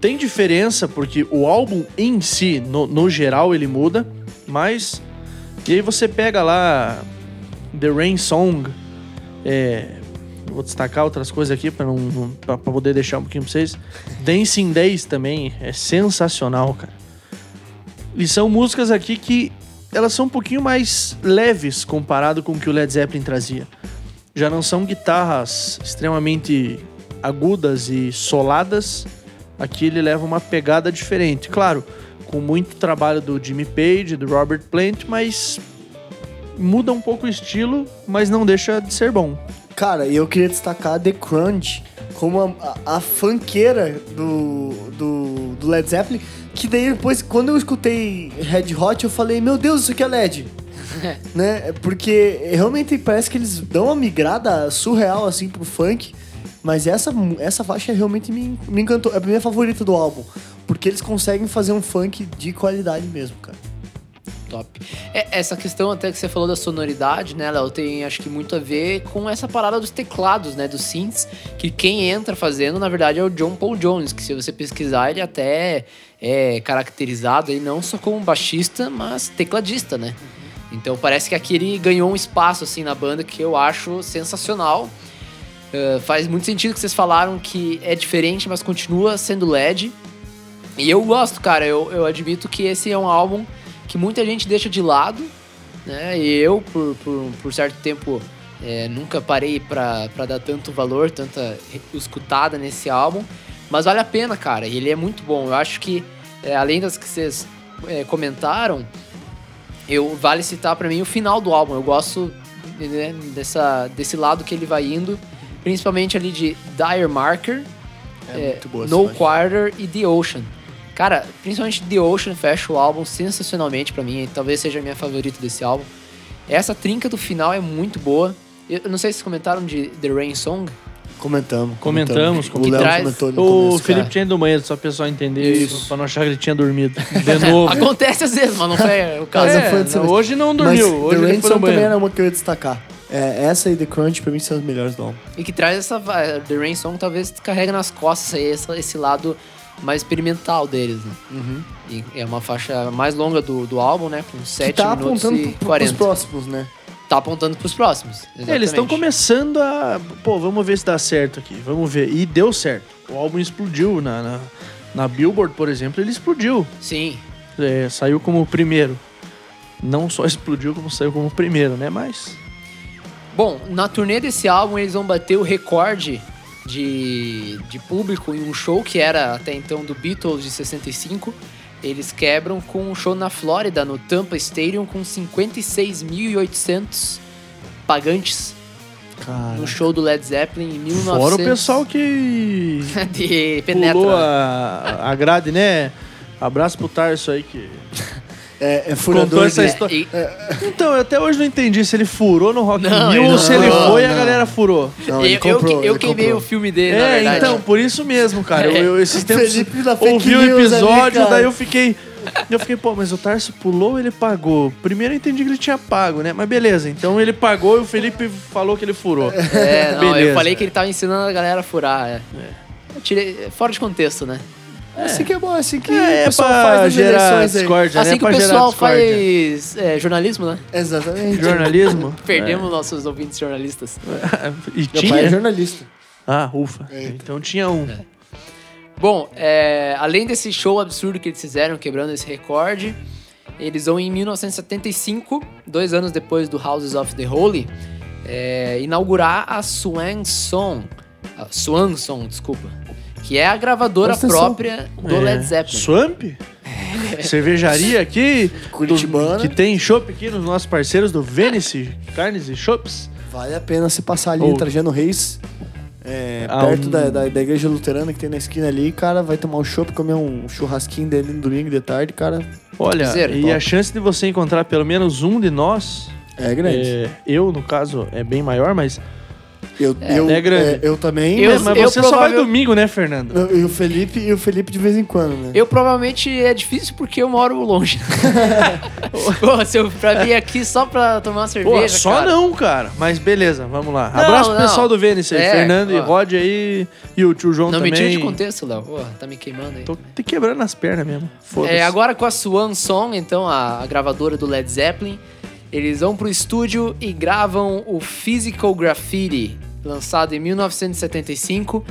tem diferença porque o álbum em si, no, no geral, ele muda, mas. E aí você pega lá The Rain Song, é. Vou destacar outras coisas aqui para não, pra poder deixar um pouquinho pra vocês. Dancing Days também é sensacional, cara. E são músicas aqui que elas são um pouquinho mais leves comparado com o que o Led Zeppelin trazia. Já não são guitarras extremamente agudas e soladas. Aqui ele leva uma pegada diferente. Claro, com muito trabalho do Jimmy Page, do Robert Plant, mas muda um pouco o estilo, mas não deixa de ser bom. Cara, e eu queria destacar The Crunch como a, a, a funkeira do, do, do Led Zeppelin. Que daí depois, quando eu escutei Red Hot, eu falei, meu Deus, isso aqui é LED. né? Porque realmente parece que eles dão uma migrada surreal assim pro funk. Mas essa, essa faixa realmente me, me encantou. É a minha favorita do álbum. Porque eles conseguem fazer um funk de qualidade mesmo, cara. É, essa questão até que você falou da sonoridade, né, Léo, tem acho que muito a ver com essa parada dos teclados, né, dos synths, que quem entra fazendo, na verdade, é o John Paul Jones, que se você pesquisar, ele até é caracterizado aí não só como baixista, mas tecladista, né? Então parece que aqui ele ganhou um espaço assim na banda que eu acho sensacional. Uh, faz muito sentido que vocês falaram que é diferente, mas continua sendo LED. E eu gosto, cara. Eu, eu admito que esse é um álbum que muita gente deixa de lado, né? E eu, por, por, por certo tempo, é, nunca parei pra, pra dar tanto valor, tanta escutada nesse álbum. Mas vale a pena, cara. Ele é muito bom. Eu acho que, é, além das que vocês é, comentaram, eu vale citar pra mim o final do álbum. Eu gosto né, dessa, desse lado que ele vai indo, principalmente ali de Dire Marker, É, muito boa No. Quarter e The Ocean. Cara, principalmente The Ocean fecha o álbum sensacionalmente pra mim, talvez seja a minha favorita desse álbum. Essa trinca do final é muito boa. Eu não sei se vocês comentaram de The Rain Song. Comentamos. Comentamos, O que Léo traz- comentou no O começo, Felipe cara. tinha ido no banheiro, só o pessoal entender Isso. isso, pra não achar que ele tinha dormido. De novo. Acontece às vezes, mas não foi o caso. Mas É, foi dessa não, hoje não Mas dormiu, The hoje ele Rain Song também era uma que eu ia destacar. É, essa e The Crunch, pra mim, são as melhores do álbum. E que traz essa. The Rain Song talvez carrega nas costas aí esse lado mais experimental deles, né? E é uma faixa mais longa do, do álbum, né? Com 7 que tá minutos apontando e pro, pros 40. próximos, né? Tá apontando pros próximos. É, eles estão exatamente. começando a. Pô, vamos ver se dá certo aqui. Vamos ver. E deu certo. O álbum explodiu. Na, na, na Billboard, por exemplo, ele explodiu. Sim. É, saiu como o primeiro. Não só explodiu, como saiu como o primeiro, né? Mas. Bom, na turnê desse álbum eles vão bater o recorde de, de público em um show que era até então do Beatles de 65. Eles quebram com um show na Flórida, no Tampa Stadium, com 56.800 pagantes Cara. no show do Led Zeppelin em 1900. Fora o pessoal que de penetra. pulou a, a grade, né? Abraço pro Tarso aí que. É, é Contou furador essa de... história. E- Então, eu até hoje não entendi se ele furou no Rock in Não, Rio ele ou se ele furou, foi e a galera furou. Não, eu, ele eu, comprou, eu ele queimei o filme dele, na É, verdade. então, por isso mesmo, cara. Eu, eu- esses tempos Felipe da fake ouvi o ali, episódio, cara. daí eu fiquei. Eu fiquei, pô, mas o Tarso pulou ou ele pagou? Primeiro eu entendi que ele tinha pago, né? Mas beleza, então ele pagou e o Felipe falou que ele furou. É, não, eu Beleza. falei que ele tava ensinando a galera a furar. É. Eu tirei, fora de contexto, né? Assim que é bom, assim que É, o é pessoal pra faz nas gerar eleições aí. discórdia, Assim né? que o Pra gerar pessoal faz é, jornalismo, né? Exatamente. Jornalismo? Perdemos nossos ouvintes jornalistas. E Meu pai é tinha? jornalista. Ah, ufa. Eita. Então tinha um. Bom, é, além desse show absurdo que eles fizeram, quebrando esse recorde, eles vão em 1975, dois anos depois do Houses of the Holy, é, inaugurar a Swan Song, a Swan Song, desculpa, que é a gravadora Presta atenção. própria do É, Led Zeppelin. Swamp? Cervejaria aqui. Curitibana. do- que tem chopp aqui nos nossos parceiros do Venice Carnes e Shops. Vale a pena se passar ali, Ou- Trajano Reis, é, Ah, perto um- da, da, da igreja luterana que tem na esquina ali, cara, vai tomar um chopp, comer um churrasquinho dele no domingo de tarde, cara, Olha, Zero, e top. a chance de você encontrar pelo menos um de nós, é grande. é, eu no caso, é bem maior, mas. Eu, eu, é grande. é, eu também, Eu- mas mas você só vai domingo, né, Fernando? eu- e o Felipe e o Felipe de vez em quando, né? Eu provavelmente é difícil porque eu moro longe. Pô, se eu pra vir aqui só pra tomar uma cerveja, Pô, só cara. não, cara. Mas beleza, vamos lá. Não, Abraço pro não. pessoal do Vênice aí, É, Fernando e ó. Rod aí. E o tio João Não também. me tira de contexto, Léo. Pô, tá me queimando aí. Tô te quebrando as pernas mesmo. Foda-se. É, agora com a Swan Song, então, a, a gravadora do Led Zeppelin, eles vão pro estúdio e gravam o Physical Graffiti, lançado em 1975,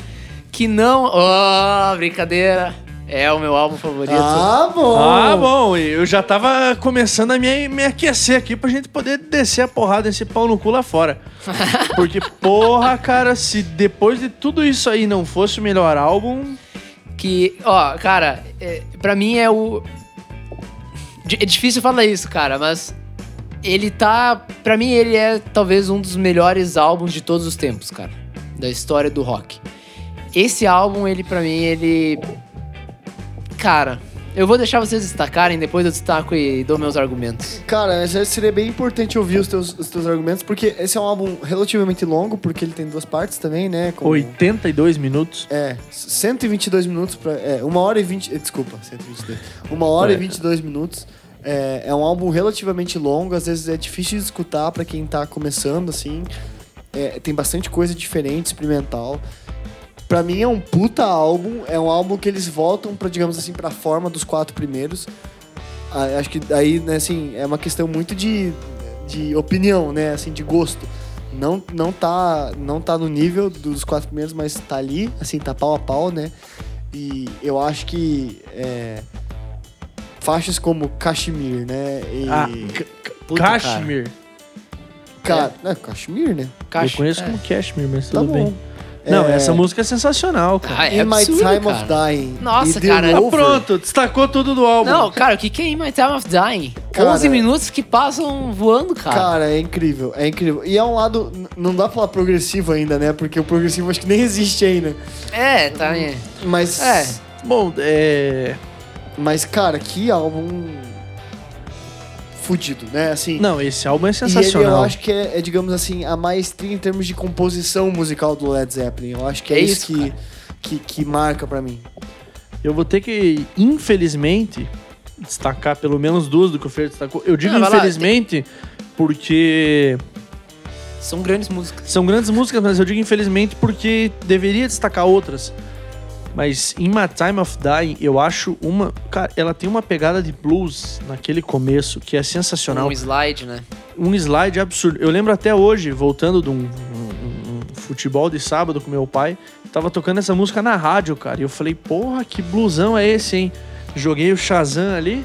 que não... Oh, brincadeira! É o meu álbum favorito. Ah, bom! Ah, bom, e eu já tava começando a me, me aquecer aqui pra gente poder descer a porrada desse pau no cu lá fora. Porque, porra, cara, se depois de tudo isso aí não fosse o melhor álbum. Que, ó, cara, é, pra mim é o... É difícil falar isso, cara, mas... Ele tá... Pra mim, ele é talvez um dos melhores álbuns de todos os tempos, cara. Da história do rock. Esse álbum, ele, pra mim, ele... Cara, eu vou deixar vocês destacarem, depois eu destaco e dou meus argumentos. Cara, seria bem importante ouvir os teus, os teus argumentos, porque esse é um álbum relativamente longo, porque ele tem duas partes também, né? com- 82 minutos. É, 122 minutos pra. É, uma hora e 20. eh, Desculpa, 122. Uma hora É. e 22 minutos. É, é um álbum relativamente longo, às vezes é difícil de escutar pra quem tá começando, assim. É, tem bastante coisa diferente, experimental. Pra mim é um puta álbum, é um álbum que eles voltam pra, digamos assim, pra forma dos quatro primeiros. Acho que aí, né, assim, é uma questão muito de, de opinião, né, assim, de gosto. Não, não, tá, não tá no nível dos quatro primeiros, mas tá ali, assim, tá pau a pau, né? E eu acho que é, faixas como Kashmir, né? E, Ah, Puta, Kashmir. cara, é. Kashmir, né? Eu conheço é. como Kashmir, mas Tá tudo bom. bem. Não, É, essa música é sensacional, cara. Ah, é In My absurdo, Time cara. of Dying. Nossa, e The cara. Ah, pronto, destacou tudo do álbum. Não, cara, o que, que é In My Time of Dying? Cara, 11 minutos que passam voando, cara. Cara, é incrível, é incrível. E é um lado, não dá pra falar progressivo ainda, né? Porque o progressivo acho que nem existe ainda. É, tá. É. Mas, É. Bom, é. Mas cara, que álbum fudido, né? Assim, Não, esse álbum é e ele sensacional. eu acho que é, é, digamos assim, a maestria em termos de composição musical do Led Zeppelin. Eu acho que é, É isso, que, que, que marca pra mim. Eu vou ter que, infelizmente, destacar pelo menos duas do que o Fer destacou. Eu digo Ah, vai lá, infelizmente porque São grandes músicas. são grandes músicas, mas eu digo infelizmente porque deveria destacar outras. Mas In My Time of Dying, eu acho uma. Cara, ela tem uma pegada de blues naquele começo que é sensacional. Um slide, né? um slide absurdo. Eu lembro até hoje, voltando de um, um- um futebol de sábado com meu pai, tava tocando essa música na rádio, cara. E eu falei, porra, que blusão é esse, hein? Joguei o Shazam ali.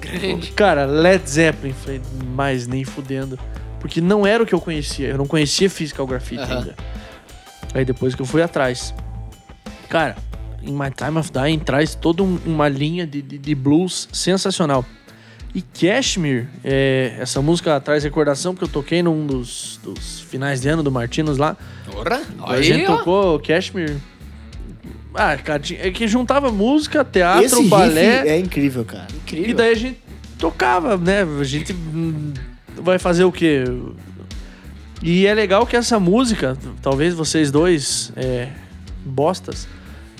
Grande. Cara, Led Zeppelin. Falei, mas nem fudendo. Porque não era o que eu conhecia. Eu não conhecia Physical Graffiti Aham. ainda. Aí depois que eu fui atrás. Cara, In My Time of Dying traz toda um- uma linha de, de- de blues sensacional. E Cashmere, é, essa música traz recordação porque eu toquei num dos, dos finais de ano do Martinos lá. Porra, a gente tocou Cashmere. Ah, cara, é que juntava música, teatro, Esse riff balé. é incrível, cara. Incrível. E daí a gente tocava, né? A gente vai fazer o quê? E é legal que essa música, talvez vocês dois, é, bostas,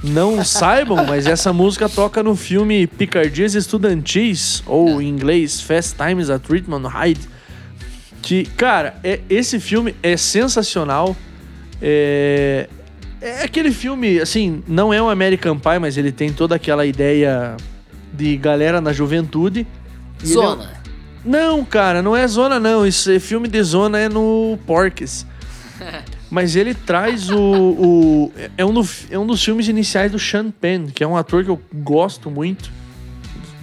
não saibam, mas essa música toca no filme Picardias Estudantis, ou em inglês Fast Times at Richmond High. Que, cara, é, esse filme é sensacional. É, É aquele filme, assim, não é um American Pie, mas ele tem toda aquela ideia de galera na juventude. É- Zona. Não, cara, não é zona, não. Isso é filme de zona é no Porques. Mas ele traz o. o- é, um do- é um dos filmes iniciais do Sean Penn, que é um ator que eu gosto muito.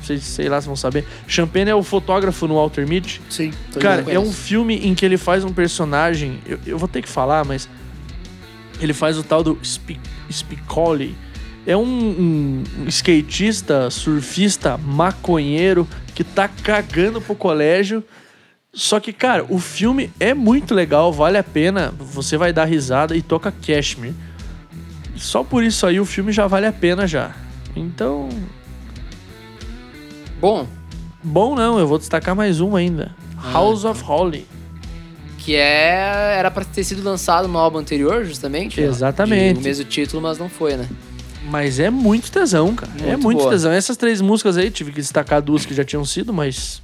Sei, sei lá se vão saber. Sean Penn é o fotógrafo no Walter Mitty. Sim. Cara, é um filme em que ele faz um personagem. Eu, eu vou ter que falar, mas. Ele faz o tal do Spi- Spicoli. É um, um- um skatista, surfista, maconheiro que tá cagando pro colégio. Só que, cara, o filme é muito legal, vale a pena. Você vai dar risada e toca Cashmere. Só por isso aí o filme já vale a pena já. Então, Bom, bom não, eu vou destacar mais um ainda. House of Holly. que é era pra ter sido lançado no álbum anterior, justamente. Exatamente. O mesmo título, mas não foi, né? Mas é muito tesão, cara. é Muito muito boa. tesão. Essas três músicas aí, tive que destacar duas que já tinham sido, mas.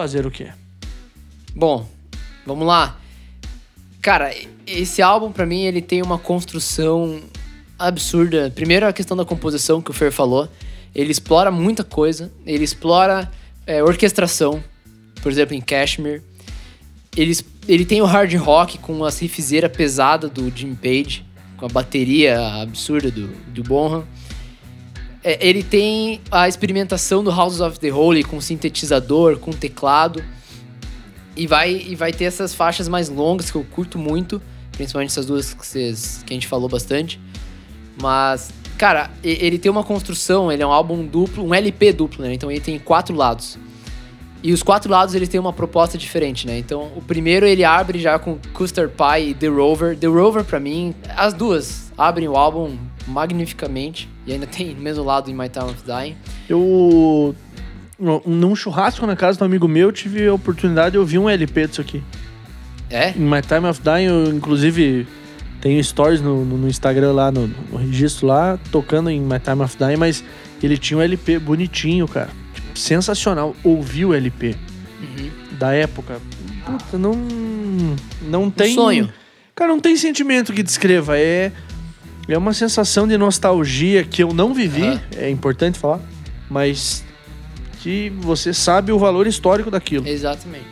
Fazer o quê? Bom, vamos lá. Cara, esse álbum pra mim ele tem uma construção absurda. Primeiro a questão da composição que o Fer falou. Ele explora muita coisa. Ele explora é, orquestração, por exemplo, em Kashmir. Ele, ele tem o hard rock com as riffzeira pesada do Jim Page, com a bateria absurda do, do Bonham. É, ele tem a experimentação do House of the Holy com sintetizador, com teclado. E vai, e vai ter essas faixas mais longas que eu curto muito, principalmente essas duas que, vocês, que a gente falou bastante. Mas, cara, ele tem uma construção, ele é um álbum duplo, um LP duplo, né? Então ele tem quatro lados. E os quatro lados eles têm uma proposta diferente, né? Então o primeiro ele abre já com Custard Pie e The Rover. The Rover, pra mim, as duas abrem o álbum magnificamente. E ainda tem no mesmo lado em My Time of Dying. Eu. Num churrasco na casa do amigo meu, eu tive a oportunidade de ouvir um LP disso aqui. É? Em My Time of Dying, eu inclusive tenho stories no, no- no Instagram lá, no, no registro lá, tocando em My Time of Dying, mas ele tinha um LP bonitinho, cara. Sensacional. Ouvi o LP Uhum. da época. Puta, não. Não tem. sonho. Cara, não tem sentimento que descreva. É. É uma sensação de nostalgia que eu não vivi, Aham. é importante falar, mas que você sabe o valor histórico daquilo. Exatamente.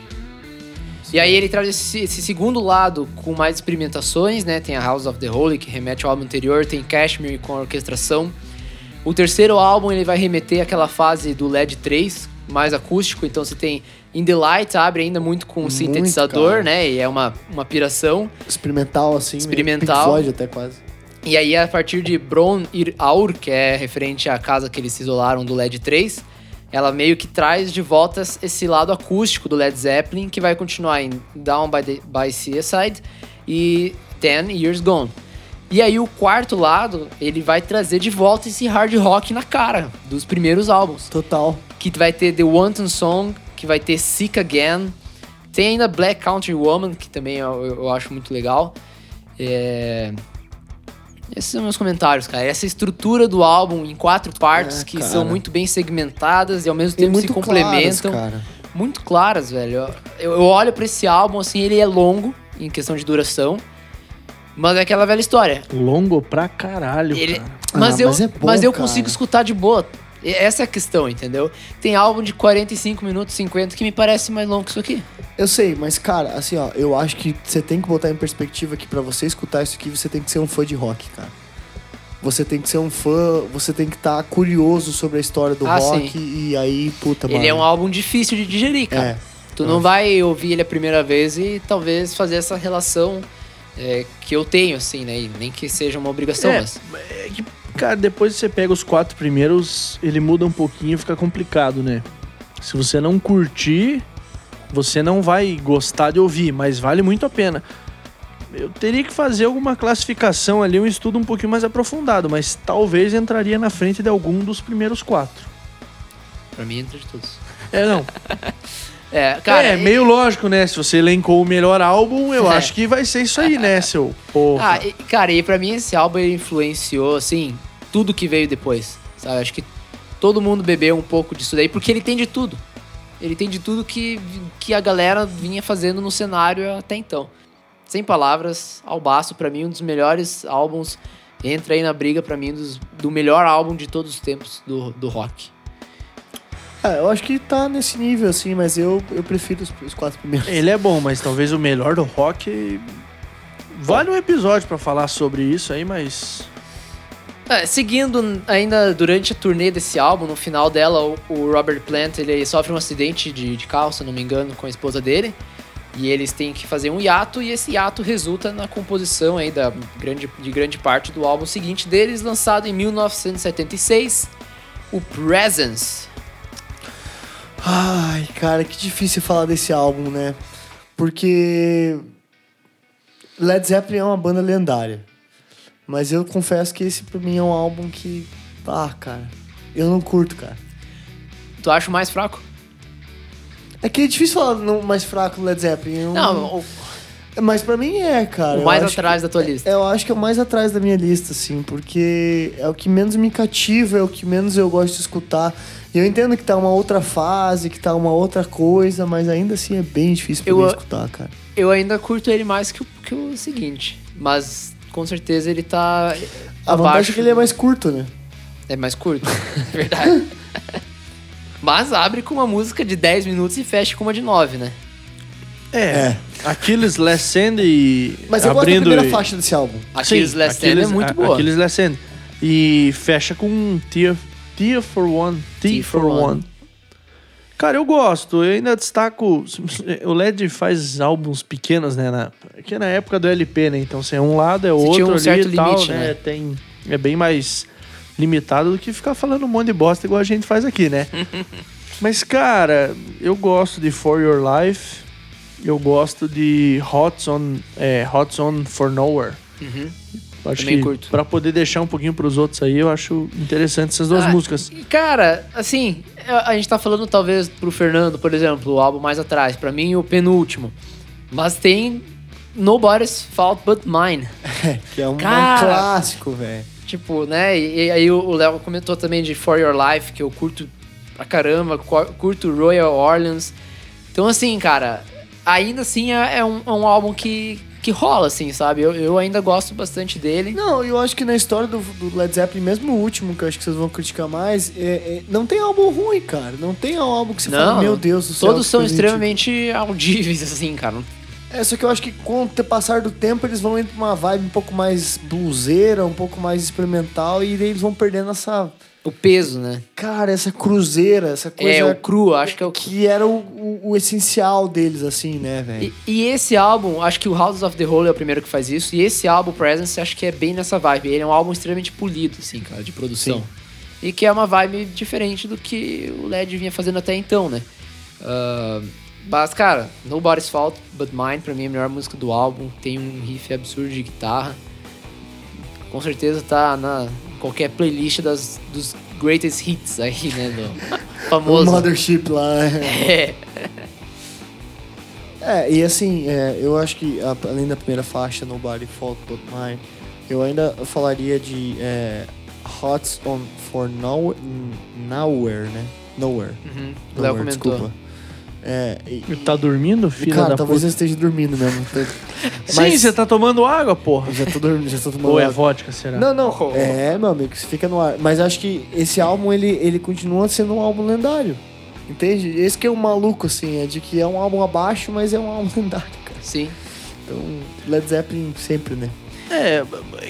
E aí ele traz esse, esse segundo lado com mais experimentações, né? Tem a House of the Holy, que remete ao álbum anterior, tem Kashmir com a orquestração. O terceiro álbum ele vai remeter àquela fase do LED 3, mais acústico, então você tem In the Light, abre ainda muito com Muito, sintetizador, cara. né? E é uma, uma piração. Experimental, assim. meio Experimental. Pink Floyd até quase. E aí, a partir de Bron Ir Aur, que é referente à casa que eles se isolaram do LED 3, ela meio que traz de volta esse lado acústico do Led Zeppelin, que vai continuar em Down by, the, by Seaside e Ten Years Gone. E aí, o quarto lado, ele vai trazer de volta esse hard rock na cara dos primeiros álbuns. Total. Que vai ter The Wanton Song, que vai ter Sick Again. Tem ainda Black Country Woman, que também eu, eu acho muito legal. É... Esses são meus comentários, cara. Essa estrutura do álbum em quatro partes É, que cara. são muito bem segmentadas e ao mesmo tempo se claras, complementam. cara. muito claras, velho. Eu, eu olho pra esse álbum, assim, ele é longo em questão de duração. Mas é aquela velha história. Longo pra caralho, Ele- cara. mas Ah, eu, mas mas, é bom, eu cara. consigo escutar de boa. E Essa é a questão, entendeu? Tem álbum de 45 minutos, 50, que me parece mais longo que isso aqui. Eu sei, mas cara, assim, ó, eu acho que você tem que botar em perspectiva que pra você escutar isso aqui, você tem que ser um fã de rock, cara. Você tem que ser um fã, você tem que estar curioso sobre a história do Ah, rock e aí, puta, mano. Ele é um álbum difícil de digerir, cara. É. Tu não vai ouvir ele a primeira vez e talvez fazer essa relação é, que eu tenho, assim, né? E nem que seja uma obrigação, É, mas. É que, cara, depois que você pega os quatro primeiros, ele muda um pouquinho e fica complicado, né? Se você não curtir, você não vai gostar de ouvir, mas vale muito a pena. Eu teria que fazer alguma classificação ali, um estudo um pouquinho mais aprofundado, mas talvez entraria na frente de algum dos primeiros quatro. Pra mim, entre todos. É, não. É, cara. é, meio lógico, né? Se você elencou o melhor álbum, eu É. acho que vai ser isso aí, né, seu porra. Ah, e, cara, e pra mim esse álbum influenciou, assim, tudo que veio depois, sabe? Acho que todo mundo bebeu um pouco disso daí, porque ele tem de tudo. Ele tem de tudo que, que a galera vinha fazendo no cenário até então. sem palavras, Albaço, pra mim, um dos melhores álbuns. Entra aí na briga, pra mim, dos, do melhor álbum de todos os tempos do, do rock. É, eu acho que tá nesse nível, assim, mas eu, eu prefiro os, os quatro primeiros. Ele é bom, mas talvez o melhor do rock. Vale um episódio pra falar sobre isso aí, mas. É, seguindo ainda durante a turnê desse álbum, no final dela, o, o Robert Plant ele sofre um acidente de, de carro, se não me engano, com a esposa dele. E eles têm que fazer um hiato, e esse hiato resulta na composição aí da grande, de grande parte do álbum seguinte deles, lançado em 1976, o Presence. Ai, cara, que difícil falar desse álbum, né? Porque Led Zeppelin é uma banda lendária. Mas eu confesso que esse pra mim é um álbum que. Ah, cara. Eu não curto, cara. Tu acha o mais fraco? É que é difícil falar no mais fraco do Led Zeppelin. Eu Não, o, Mas pra mim é, cara. o mais atrás da tua lista. Eu acho que é o mais atrás da minha lista, assim, porque é o que menos me cativa, é o que menos eu gosto de escutar. E eu entendo que tá uma outra fase, que tá uma outra coisa, mas ainda assim é bem difícil pra Eu- mim escutar, cara. Eu ainda curto ele mais que o, que o seguinte, mas com certeza ele tá A vantagem abaixo. é que ele é mais curto, né? É mais curto, verdade. Mas abre com uma música de 10 minutos e fecha com uma de 9, né? É. É. Aquiles Last Stand e. Mas eu gosto da abrindo primeira e- faixa desse álbum. Aquiles Sim, Last é Aquiles- muito boa. Aquiles Last. E fecha com um Tear, Tear for One. T, T for for one. One. Cara, eu gosto. Eu ainda destaco. O LED faz álbuns pequenos, né? Na, que é na época do LP, né? Então, se é um lado, é outro tinha um ali certo e tal, limite, né? né? Tem, é bem mais limitado do que ficar falando um monte de bosta igual a gente faz aqui, né? Mas, cara, eu gosto de For Your Life. Eu gosto de Hot On, é, Hot On For Nowhere. Uhum. Acho Também que curto. pra poder deixar um pouquinho pros outros aí, eu acho interessante essas duas Ah, músicas. e, Cara, assim, a a gente tá falando talvez pro Fernando, por exemplo, o álbum mais atrás, pra mim o penúltimo. Mas tem Nobody's Fault But Mine. que é um, Cara! clássico, velho. Tipo, né? E, e aí o Léo comentou também de For Your Life, que eu curto pra caramba, cu- curto Royal Orleans. Então, assim, cara, ainda assim é, é um, é um álbum que, que rola, assim, sabe? Eu, eu ainda gosto bastante dele. Não, eu acho que na história do, do Led Zeppelin, mesmo o último, que eu acho que vocês vão criticar mais, é- é- não tem álbum ruim, cara. Não tem álbum que você fala, meu Deus do céu. Todos são extremamente audíveis, assim, cara. É, só que eu acho que com o passar do tempo eles vão indo pra uma vibe um pouco mais bluseira, um pouco mais experimental, e daí eles vão perdendo essa. O peso, né? Cara, essa cruzeira, essa coisa. É, o cru, acho que é o Que era o, o- o essencial deles, assim, né, velho? E, e esse álbum, acho que o House of the Holy é o primeiro que faz isso. E esse álbum, Presence, acho que é bem nessa vibe. Ele é um álbum extremamente polido, assim, cara, de produção. Sim. E que é uma vibe diferente do que o LED vinha fazendo até então, né? Ah, mas, cara, Nobody's Fault But Mine, pra mim, é a melhor música do álbum. Tem um riff absurdo de guitarra. Com certeza tá na qualquer playlist das, dos greatest hits aí, né? Do O famoso. Mothership lá. É. É, e assim, é, eu acho que a- além da primeira faixa, Nobody Fault But Mine, eu ainda falaria de é, Hots on for Nowhere, nowhere né? Nowhere. Uhum. O Léo comentou. desculpa. É, e, Tá dormindo, filha cara, da talvez eu puta? esteja dormindo mesmo. Sim, mas- você tá tomando água, porra. Eu já tô dormindo, já tô tomando Ou é água. vodka, será? Não, não. Oh. É, meu amigo, isso fica no ar. Mas acho que esse álbum, ele, ele continua sendo um álbum lendário. Entende? Esse que é o maluco, assim, é de que é um álbum abaixo, mas é um álbum lendário, cara. Sim. Então, Led Zeppelin sempre, né? É,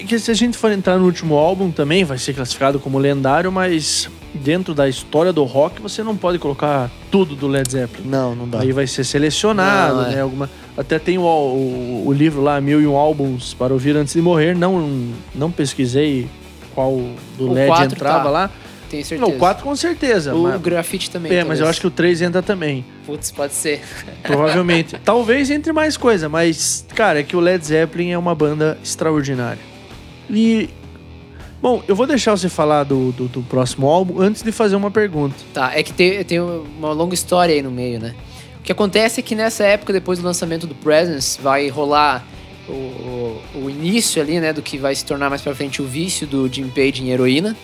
que se a gente for entrar no último álbum também, vai ser classificado como lendário, mas dentro da história do rock você não pode colocar tudo do Led Zeppelin. Não, não dá. Aí vai ser selecionado, Não, é. né? Alguma, até tem o, o, o livro lá, Mil e Um Álbuns para Ouvir Antes de Morrer. Não, não pesquisei qual do O LED entrava tá. lá. Tenho certeza. Não, o 4 com certeza. O mas, grafite também. é, talvez. mas eu acho que o 3 entra também. Putz, pode ser. Provavelmente. Talvez entre mais coisa, mas, cara, é que o Led Zeppelin é uma banda extraordinária. E. Bom, eu vou deixar você falar do, do, do próximo álbum antes de fazer uma pergunta. Tá, é que tem, tem uma longa história aí no meio, né? O que acontece é que nessa época, depois do lançamento do Presence, vai rolar o, o, o início ali, né, do que vai se tornar mais pra frente o vício do Jim Page em heroína.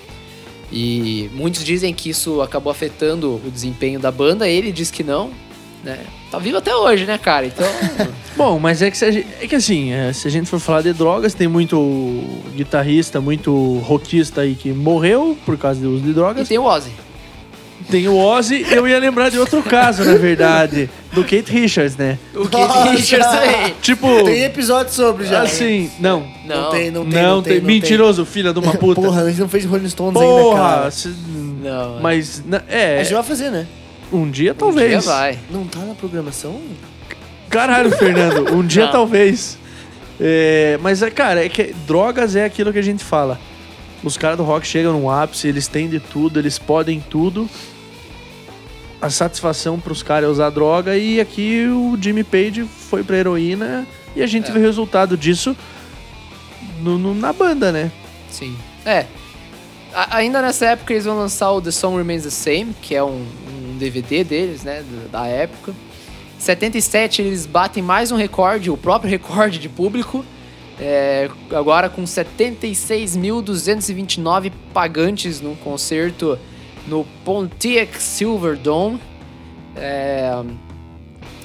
E muitos dizem que isso acabou afetando o desempenho da banda, ele diz que não, né? Tá vivo até hoje, né, cara? Então, Bom, mas é que, se a gente- é que assim, é, se a gente for falar de drogas, tem muito guitarrista, muito rockista aí que morreu por causa do uso de E drogas. tem o Ozzy. Tem o Ozzy, eu ia lembrar de outro caso, na verdade, do Kate Richards, né? O Keith Richards também. Tipo, Tem episódio sobre já. assim, não. Não, Não tem, não tem. Não, tem, mentiroso, filha de uma puta. Porra, a gente não fez Rolling Stones ainda, Porra, cara. se- Não, mas na- A é, gente vai fazer, né? Um dia Um talvez. dia vai. Não tá na programação? Caralho, Fernando, um dia talvez. É, mas, é, cara, é que drogas é aquilo que a gente fala. Os caras do rock chegam num ápice, eles têm de tudo, eles podem tudo. A satisfação pros caras é usar droga e aqui o Jimmy Page foi pra heroína e a gente É. vê o resultado disso no- no- na banda, né? Sim. É. A- ainda nessa época eles vão lançar o The Song Remains the Same, que é um, um DVD deles, né, da época. Em 77 eles batem mais um recorde, o próprio recorde de público. é, agora com 76.229 pagantes num concerto no Pontiac Silverdome. É,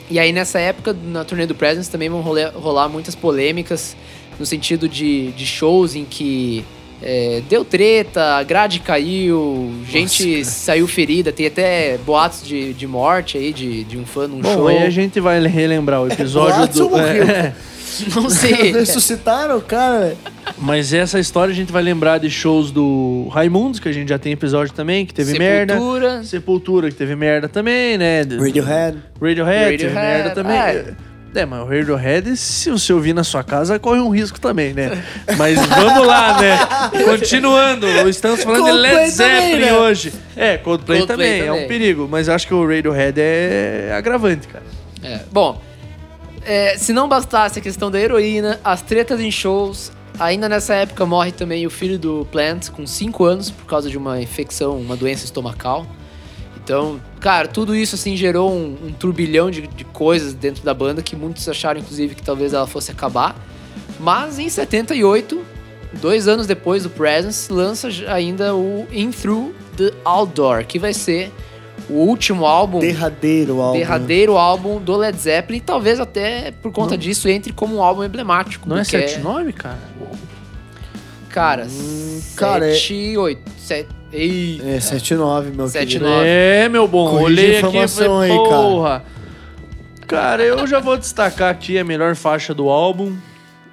e aí nessa época, na turnê do Presence, também vão rolar, rolar muitas polêmicas no sentido de, de shows em que é, deu treta, a grade caiu, gente saiu ferida, tem até boatos de, de morte aí de, de um fã num Bom, show. aí a gente vai relembrar o episódio Boatos do. é, Não sei. Ressuscitaram o cara, mas essa história a gente vai lembrar de shows do Raimundos, que a gente já tem episódio também, que teve merda. Sepultura. Sepultura, que teve merda também, né? Radiohead. Radiohead, teve Radiohead, merda também. é. É, mas o Radiohead, se você ouvir na sua casa, corre um risco também, né? Mas vamos lá, né? Continuando, estamos falando de Coldplay Led Zeppelin né? hoje. É, Coldplay, Coldplay também, é também. um perigo. Mas acho que o Radiohead é agravante, cara. É, bom, é, se não bastasse a questão da heroína, as tretas em shows, ainda nessa época morre também o filho do Plant com 5 anos por causa de uma infecção, uma doença estomacal. Então, cara, tudo isso assim gerou um, um turbilhão de, de coisas dentro da banda que muitos acharam, inclusive, que talvez ela fosse acabar. Mas em 78, dois anos depois do Presence, lança ainda o In Through the Outdoor, que vai ser o último álbum Derradeiro álbum. derradeiro álbum do Led Zeppelin, e talvez até por conta disso entre como um álbum emblemático. Não é porque 7-9, cara? Cara, cara, é- 7, 8, 7... Ei, É, 7-9, meu Sete, querido. nove. É, meu bom, Corrige olhei aqui e informação falei, aí, cara. porra. Cara, eu já vou destacar aqui a melhor faixa do álbum.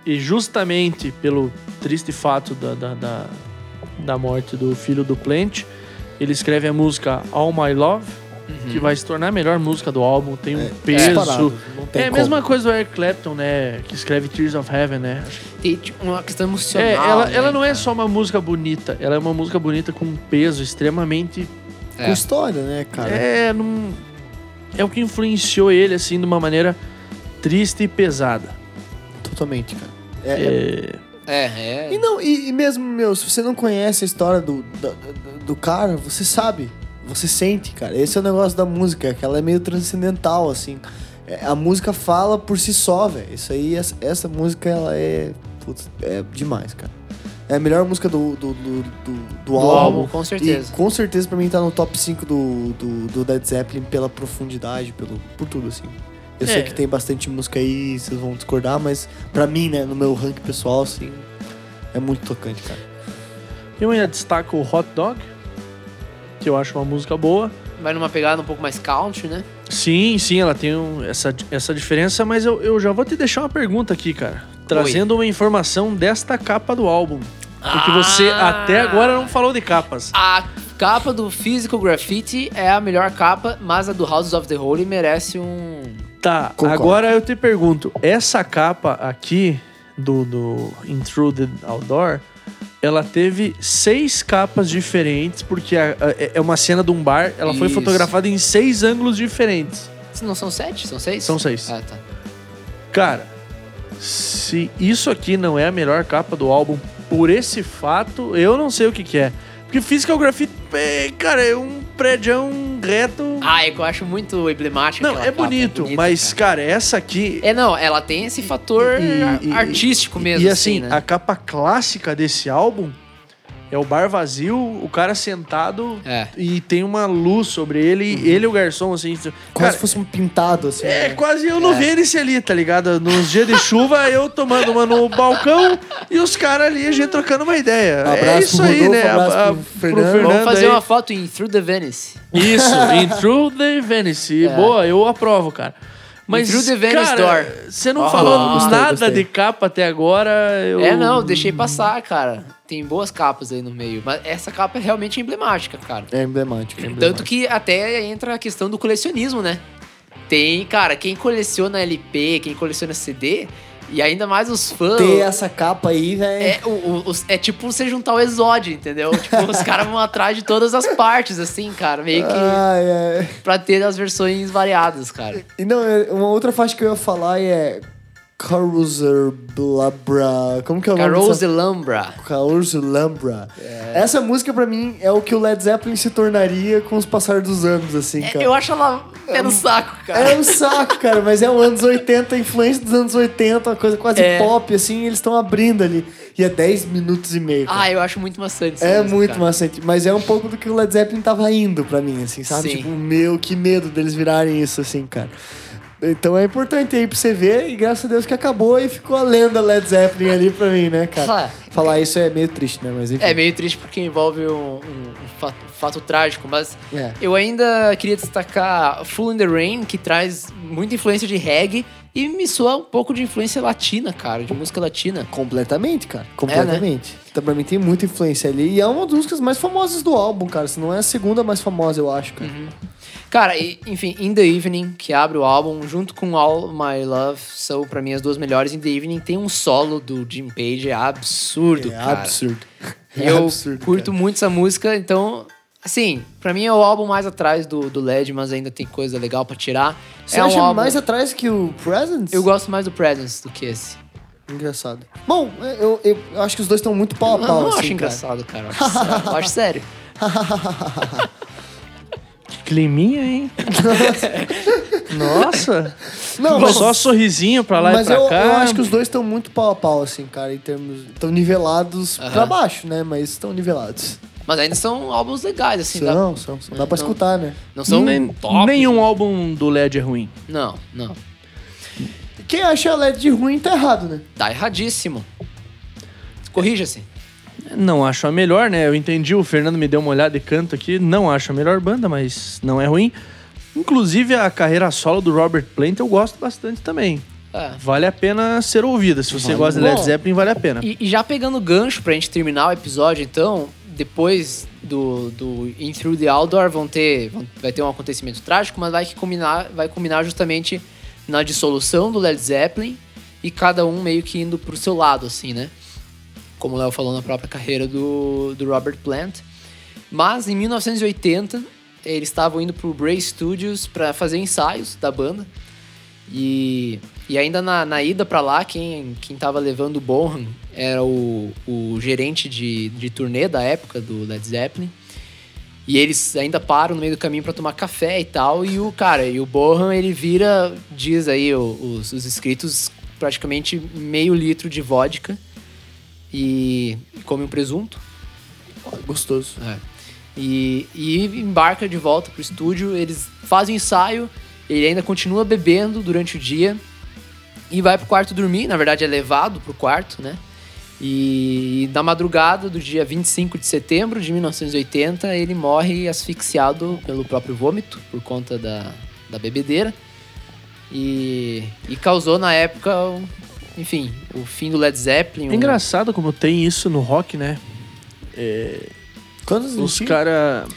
E justamente pelo triste fato da, da, da, da morte do filho do Plant, ele escreve a música All My Love, que vai se tornar a melhor música do álbum. Tem um peso. disparado, não tem É a mesma coisa do Eric Clapton, né? Que escreve Tears of Heaven, né? Tem tipo, uma questão emocional. É, ela, né, ela não é só uma música bonita, ela é uma música bonita com um peso extremamente Com É. história, né, cara? é, não, é o que influenciou ele, assim, de uma maneira triste e pesada. Totalmente, cara. É, é- É, É, E é. não, e, e mesmo, meu, se você não conhece a história do, do, do cara, você sabe. Você sente, cara. Esse é o negócio da música, que ela é meio transcendental, assim. É, a música fala por si só, velho. Isso aí, essa, essa música, ela é. Putz, é demais, cara. É a melhor música do, do, do, do, do Do álbum. álbum, com certeza. E com certeza pra mim tá no top 5 do, do, do Led Zeppelin pela profundidade, pelo, por tudo, assim. Eu É. sei que tem bastante música aí, vocês vão discordar, mas pra mim, né, no meu ranking pessoal, assim, é muito tocante, cara. eu ainda destaco o Hot Dog, que eu acho uma música boa. Vai numa pegada um pouco mais country, né? Sim, sim, ela tem um- essa, essa diferença, mas eu, eu já vou te deixar uma pergunta aqui, cara. Trazendo uma informação desta capa do álbum. Porque você Ah! até agora não falou de capas. A capa do Physical Graffiti é a melhor capa, mas a do Houses of the Holy merece um... Tá, Concordo. agora eu te pergunto, essa capa aqui do, do Intrude the Outdoor, ela teve seis capas diferentes, porque a- a- é uma cena de um bar, ela foi Isso. fotografada em seis ângulos diferentes. Não são sete? São seis? São seis. Ah, tá. Cara, se isso aqui não é a melhor capa do álbum por esse fato, eu não sei o que, que é. Porque Physical Graffiti, é, cara, é um prédio reto. Ah, é que eu acho muito emblemático não, é capa, bonito, bonita, mas, cara. cara, essa aqui. É, não, ela tem esse fator E- e- artístico mesmo, E assim, né? a capa clássica desse álbum É o bar vazio, o cara sentado É. e tem uma luz sobre ele, e ele e o garçom, assim. Quase Cara, se fosse um pintado, assim. é né? quase eu no Vênice ali, tá ligado? Nos dias de chuva, eu tomando uma no balcão e os caras ali, a gente trocando uma ideia. é isso pro aí, Rodolfo, né? abraço A- pro Fernando. Vamos fazer aí. uma foto em Through the Venice. Isso, in Through the Venice. É. Boa, eu aprovo, cara. Mas, Through the Venice cara, Door. você não Ah, falou gostei, nada gostei. de capa até agora. Eu... É, não, deixei passar, cara. Tem boas capas aí no meio. Mas essa capa é realmente emblemática, cara. É emblemático. é Tanto emblemático. que até entra a questão do colecionismo, né? Tem, cara, quem coleciona LP, quem coleciona CD, e ainda mais os fãs. Ter essa capa aí, velho. É, o, o- é tipo você juntar o exódio, entendeu? Tipo, os caras vão atrás de todas as partes, assim, cara. Meio que Ai, ai. pra ter as versões variadas, cara. E não, é- uma outra faixa que eu ia falar é. Caruser Blabra. Como que é o nome Carouse dessa? Lambra. Caruser Lambra. Essa música, pra mim, é o que o Led Zeppelin se tornaria com os passar dos anos, assim, É, cara. eu acho ela pé no saco, cara. É um saco, cara, mas é os anos 80, a influência dos anos 80, uma coisa quase É. pop, assim, eles estão abrindo ali. E é 10 minutos e meio. cara. Ah, eu acho muito maçante É música, muito cara. maçante, mas é um pouco do que o Led Zeppelin tava indo pra mim, assim, sabe? Sim. Tipo, meu, que medo deles virarem isso, assim, cara. Então é importante aí pra você ver, e graças a Deus que acabou e ficou a lenda Led Zeppelin ali pra mim, né, cara? Falar isso é meio triste, né? Mas enfim. É meio triste porque envolve um, um- um fato, fato trágico, mas É. eu ainda queria destacar Full in the Rain, que traz muita influência de reggae e me soa um pouco de influência latina, cara, de música latina. Completamente, cara. É, né? Completamente. Então, pra mim tem muita influência ali. E é uma das músicas mais famosas do álbum, cara. Se não é a segunda mais famosa, eu acho, cara. Uhum. Cara, e, enfim, In The Evening, que abre o álbum, junto com All My Love, são pra mim as duas melhores. In The Evening tem um solo do Jim Page, é absurdo, É cara. absurdo. É eu absurdo, curto cara. muito essa música, então, assim, pra mim é o álbum mais atrás do, do LED, mas ainda tem coisa legal pra tirar. Você é acha um álbum... mais atrás que o Presents? Eu gosto mais do Presence do que esse. Engraçado. Bom, eu, eu, eu acho que os dois estão muito pau a Eu pau, não assim, acho cara. engraçado, cara. Eu acho, sério. eu acho sério. Que climinha, hein? Nossa. Não, mas, Só sorrisinho pra lá mas e pra eu, cá. eu acho que os dois estão muito pau a pau, assim, cara, em termos... Estão nivelados Aham. pra baixo, né? Mas estão nivelados. Mas ainda são álbuns legais, assim. dá- são, são, são. Dá pra Não. escutar, né? Não são Nem- top. nenhum álbum do LED é ruim. Não, não. Quem acha LED de ruim tá errado, né? Tá erradíssimo. Corrija-se. Não acho a melhor, né? Eu entendi, o Fernando me deu uma olhada de canto aqui. Não acho a melhor banda, mas não é ruim. Inclusive, a carreira solo do Robert Plant eu gosto bastante também. É. Vale a pena ser ouvida. Se você Vale. gosta de Led Zeppelin, vale a pena. E, e já pegando o gancho pra gente terminar o episódio, então, depois do, do In Through the Outdoor vão ter, vão- vai ter um acontecimento trágico, mas vai, que combinar, vai combinar justamente na dissolução do Led Zeppelin e cada um meio que indo pro seu lado, assim, né? Como o Léo falou na própria carreira do, do Robert Plant. Mas em 1980, eles estavam indo pro Bray Studios para fazer ensaios da banda. E, e ainda na, na ida pra lá, quem, quem levando o Bonham era o, o gerente de, de turnê da época do Led Zeppelin. E eles ainda param no meio do caminho pra tomar café e tal. E o cara, e o Bonham, ele vira, diz aí o- os, os escritos, praticamente meio litro de vodka. E, come um presunto. Gostoso. É. E, e embarca de volta pro estúdio, eles fazem o ensaio, ele ainda continua bebendo durante o dia e vai pro quarto dormir, na verdade é levado pro quarto, né? E na madrugada do dia 25 de setembro de 1980, ele morre asfixiado pelo próprio vômito, por conta da, da bebedeira. E, e causou na época, enfim, o fim do Led Zeppelin. É um- engraçado como tem isso no rock, né? Quantos Os caras.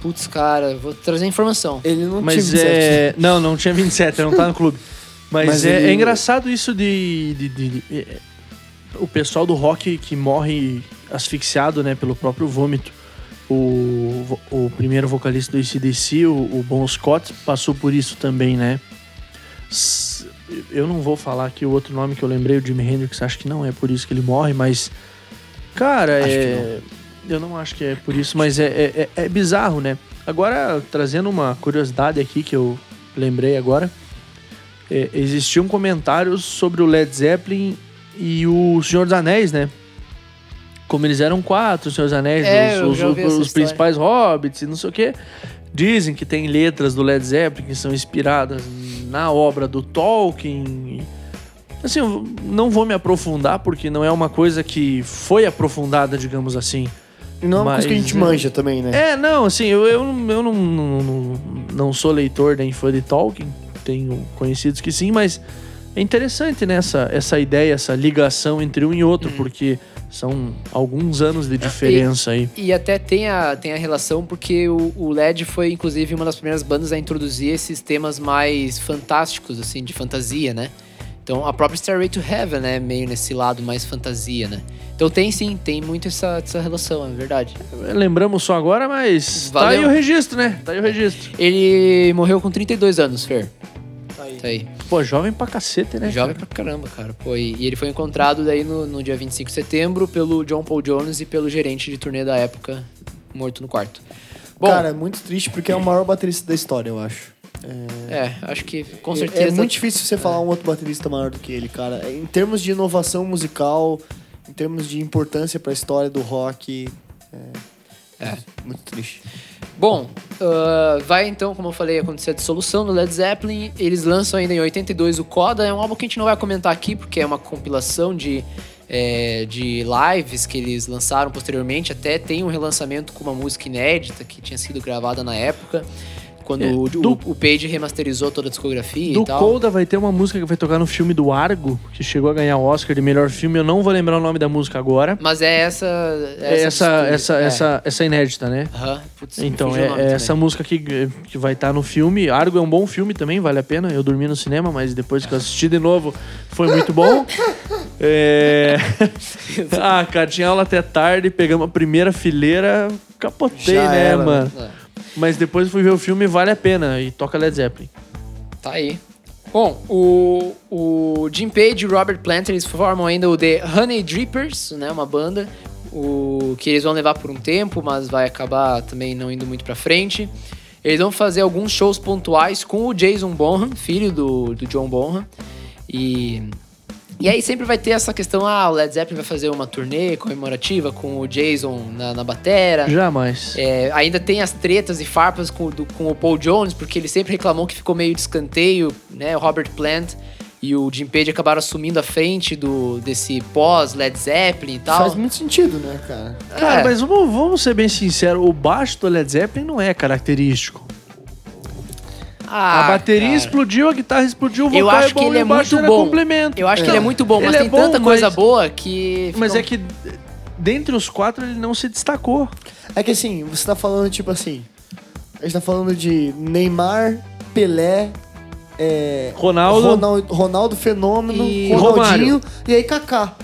Putz, cara, vou trazer informação. Ele não Mas tinha 27. é. Não, não tinha 27, não tá no clube. Mas, Mas é, ele- é engraçado isso de. de- de- de- é, o pessoal do rock que morre asfixiado, né, pelo próprio vômito. O, o primeiro vocalista do ACDC, o, o Bon Scott, passou por isso também, né? S- Eu não vou falar aqui o outro nome que eu lembrei, o Jimi Hendrix, acho que não é por isso que ele morre, mas. Cara, Acho é. Eu não acho que é por isso, mas é, é, é- é bizarro, né? Agora, trazendo uma curiosidade aqui que eu lembrei agora. É, existiam comentários sobre o Led Zeppelin e o Senhor dos Anéis, né? como eles eram quatro, os seus anéis, É, os, os- os principais hobbits e não sei o quê. Dizem que tem letras do Led Zeppelin que são inspiradas na obra do Tolkien. Assim, eu não vou me aprofundar porque não é uma coisa que foi aprofundada, digamos assim. E não é uma coisa que a gente manja também, né? É, não, assim, eu, eu, não- eu não, não, não, não sou leitor nem fã de Tolkien, tenho conhecidos que sim, mas é interessante, né, essa, essa ideia, essa ligação entre um e outro, porque são alguns anos de diferença aí. E até tem a, tem a relação porque o, o LED foi, inclusive, uma das primeiras bandas a introduzir esses temas mais fantásticos, assim, de fantasia, né? Então, a própria Stairway to Heaven, né? Meio nesse lado mais fantasia, né? Então tem sim, tem muito essa, essa relação, é verdade. Lembramos só agora, mas tá Valeu. aí o registro, né? Tá aí o registro. Ele morreu com 32 anos, Fer. Tá aí. Tá aí. Pô, jovem pra cacete, né? Jovem pra caramba, cara. Pô, e, e ele foi encontrado daí no, no dia 25 de setembro pelo John Paul Jones e pelo gerente de turnê da época, morto no quarto. Bom, Cara, é muito triste porque é o maior baterista da história, eu acho. é, acho que com É- certeza. É muito difícil você falar um outro baterista maior do que ele, cara. Em termos de inovação musical, em termos de importância pra história do rock, é, É. muito triste. Bom, ah, vai então, como eu falei, acontecer a dissolução do Led Zeppelin. Eles lançam ainda em 82 o Coda. É um álbum que a gente não vai comentar aqui, porque é uma compilação de, é, de lives que eles lançaram posteriormente. Até tem um relançamento com uma música inédita que tinha sido gravada na época. Quando É, o, do- o, Page remasterizou toda a discografia Do e tal. Colda vai ter uma música que vai tocar no filme do Argo, que chegou a ganhar o Oscar de melhor filme. Eu não vou lembrar o nome da música agora. Mas é essa. É essa, mistura. essa, É. essa, essa inédita, né? Aham. Putz, me Então, é, essa música que, que vai estar no filme. Argo é um bom filme também, vale a pena. Eu dormi no cinema, mas depois que eu assisti de novo, foi muito bom. É... ah, cara, tinha aula até tarde, pegamos a primeira fileira, capotei, Já né, era, mano? É. Mas depois fui ver o filme, vale a pena. E toca Led Zeppelin. Tá aí. Bom, o, o Jim Page e o Robert Plant, eles formam ainda o The Honey Drippers, né? Uma banda o, que eles vão levar por um tempo, mas vai acabar também não indo muito pra frente. Eles vão fazer alguns shows pontuais com o Jason Bonham, filho do, do John Bonham. E, e aí sempre vai ter essa questão, ah, o Led Zeppelin vai fazer uma turnê comemorativa com o Jason na, na batera. Jamais. É, ainda tem as tretas e farpas com, do- com o Paul Jones, porque ele sempre reclamou que ficou meio de escanteio, né? O Robert Plant e o Jim Page acabaram assumindo a frente do, desse pós-Led Zeppelin e tal. Faz muito sentido, né, cara? Cara, É. mas vamos, vamos ser bem sinceros, o baixo do Led Zeppelin não é característico. Ah, a bateria cara. explodiu, a guitarra explodiu, o vocal Eu acho é bom que ele é muito era bom. complemento. Eu acho que Então, ele é muito bom, mas ele é tem tanta bom, coisa mas- boa que. Mas é que dentre os quatro ele não se destacou. É que assim, você tá falando tipo assim. A gente tá falando de Neymar, Pelé, é, Ronaldo. Ronaldo, Ronaldo Fenômeno, E Ronaldinho e aí Kaká.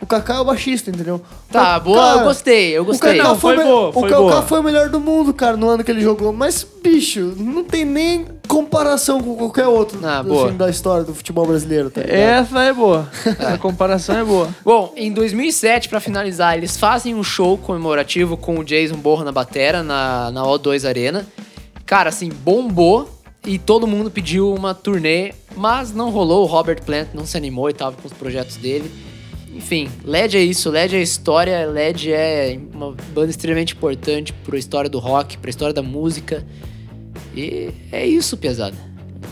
O Kaká é o baixista, entendeu? Tá, Mas, boa, cara, eu gostei, eu gostei. O Kaká Não, foi me- boa, o foi Kaká boa. foi o melhor do mundo, cara, no ano que ele jogou. Mas, bicho, não tem nem comparação com qualquer outro Ah, do boa. time da história do futebol brasileiro, tá? Essa é boa. A comparação é boa. Bom, em 2007, pra finalizar, eles fazem um show comemorativo com o Jason Borra na batera, na, na O2 Arena. Cara, assim, bombou e todo mundo pediu uma turnê, mas não rolou. O Robert Plant não se animou e tava com os projetos dele. Enfim, LED é isso, LED é história, LED é uma banda extremamente importante pra história do rock, pra história da música. E é isso, pesada.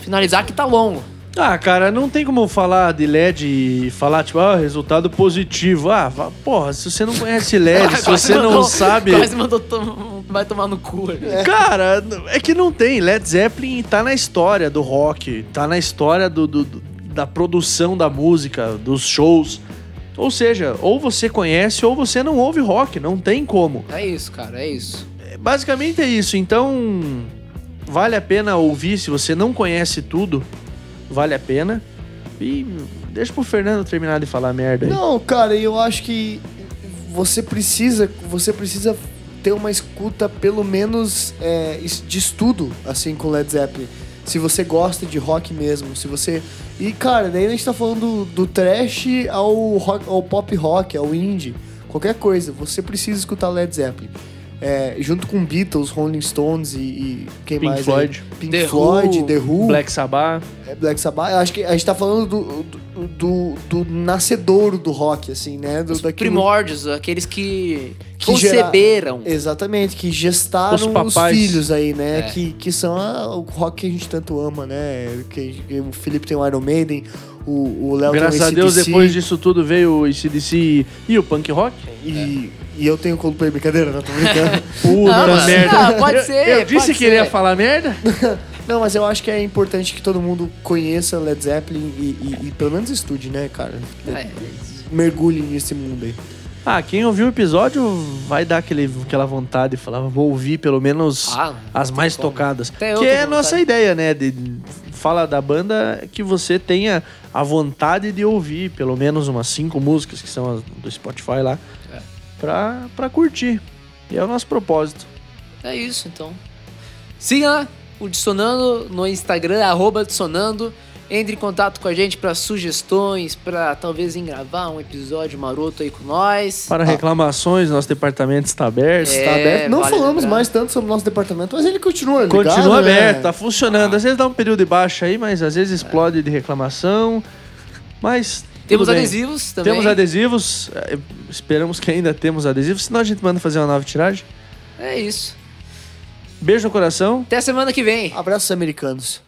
Finalizar que tá longo. Ah, cara, não tem como falar de LED e falar, tipo, ah, resultado positivo. Ah, porra, se você não conhece LED, se você não mandou- sabe. Quase mandou tom- vai tomar no cu. né? Cara, é que não tem. Led Zeppelin tá na história do rock, tá na história do, do- do- da produção da música, dos shows. Ou seja, ou você conhece ou você não ouve rock, não tem como. É isso, cara, é isso. É, Basicamente é isso. Então, vale a pena ouvir se você não conhece tudo. Vale a pena. E deixa pro Fernando terminar de falar merda aí. Não, cara, eu acho que você precisa, você precisa ter uma escuta pelo menos é, de estudo, assim, com Led Zeppelin. Se você gosta de rock mesmo, se você... E, cara, daí a gente tá falando do, do trash ao, ao pop rock, ao indie, qualquer coisa. Você precisa escutar Led Zeppelin. É, junto com Beatles, Rolling Stones e, e quem Pink mais? aí? Floyd. Pink The Floyd, Who, The Who, Black Sabbath. é, Black Sabbath. Eu acho que a gente tá falando do, do, do, do nascedouro do rock, assim, né? Do, Os daquilo- primórdios, aqueles que, Que gera- conceberam. Exatamente, que gestaram Os os, filhos aí, né? É. Que, que são a- o rock que a gente tanto ama, né? Que, que o Felipe tem o Iron Maiden, o o Léo tem o Graças a Deus, depois disso tudo veio o ACDC e o punk rock. E, e eu tenho Coldplay, brincadeira, não tô brincando. Puta mas- merda. ah, pode Eu- ser, Eu, disse pode que ele ia falar merda. não, mas eu acho que é importante que todo mundo conheça Led Zeppelin e, e- e pelo menos estude, né, cara? É, Mergulhe nesse mundo aí. Ah, quem ouviu o episódio vai dar aquele, aquela vontade e falar, vou ouvir pelo menos Ah, as não mais como. tocadas. Até eu que é a nossa ideia, né? De, fala da banda que você tenha a vontade de ouvir pelo menos umas cinco músicas que são as do Spotify lá. Pra, pra curtir. E é o nosso propósito. É isso, então. Siga o Dissonando no Instagram, arroba Dissonando. Entre em contato com a gente para sugestões, para talvez em gravar um episódio maroto aí com nós. Para reclamações, nosso departamento está aberto. É, Tá aberto. Não vale falamos lembrar. mais tanto sobre o nosso departamento, mas ele continua ligado, Continua né? aberto, tá funcionando. Às vezes dá um período de baixa aí, mas às vezes explode de reclamação. Mas. Temos bem. adesivos também. Temos adesivos. eh, Esperamos que ainda temos adesivos. Senão a gente manda fazer uma nova tiragem. É isso. Beijo no coração. Até semana que vem. Abraços americanos.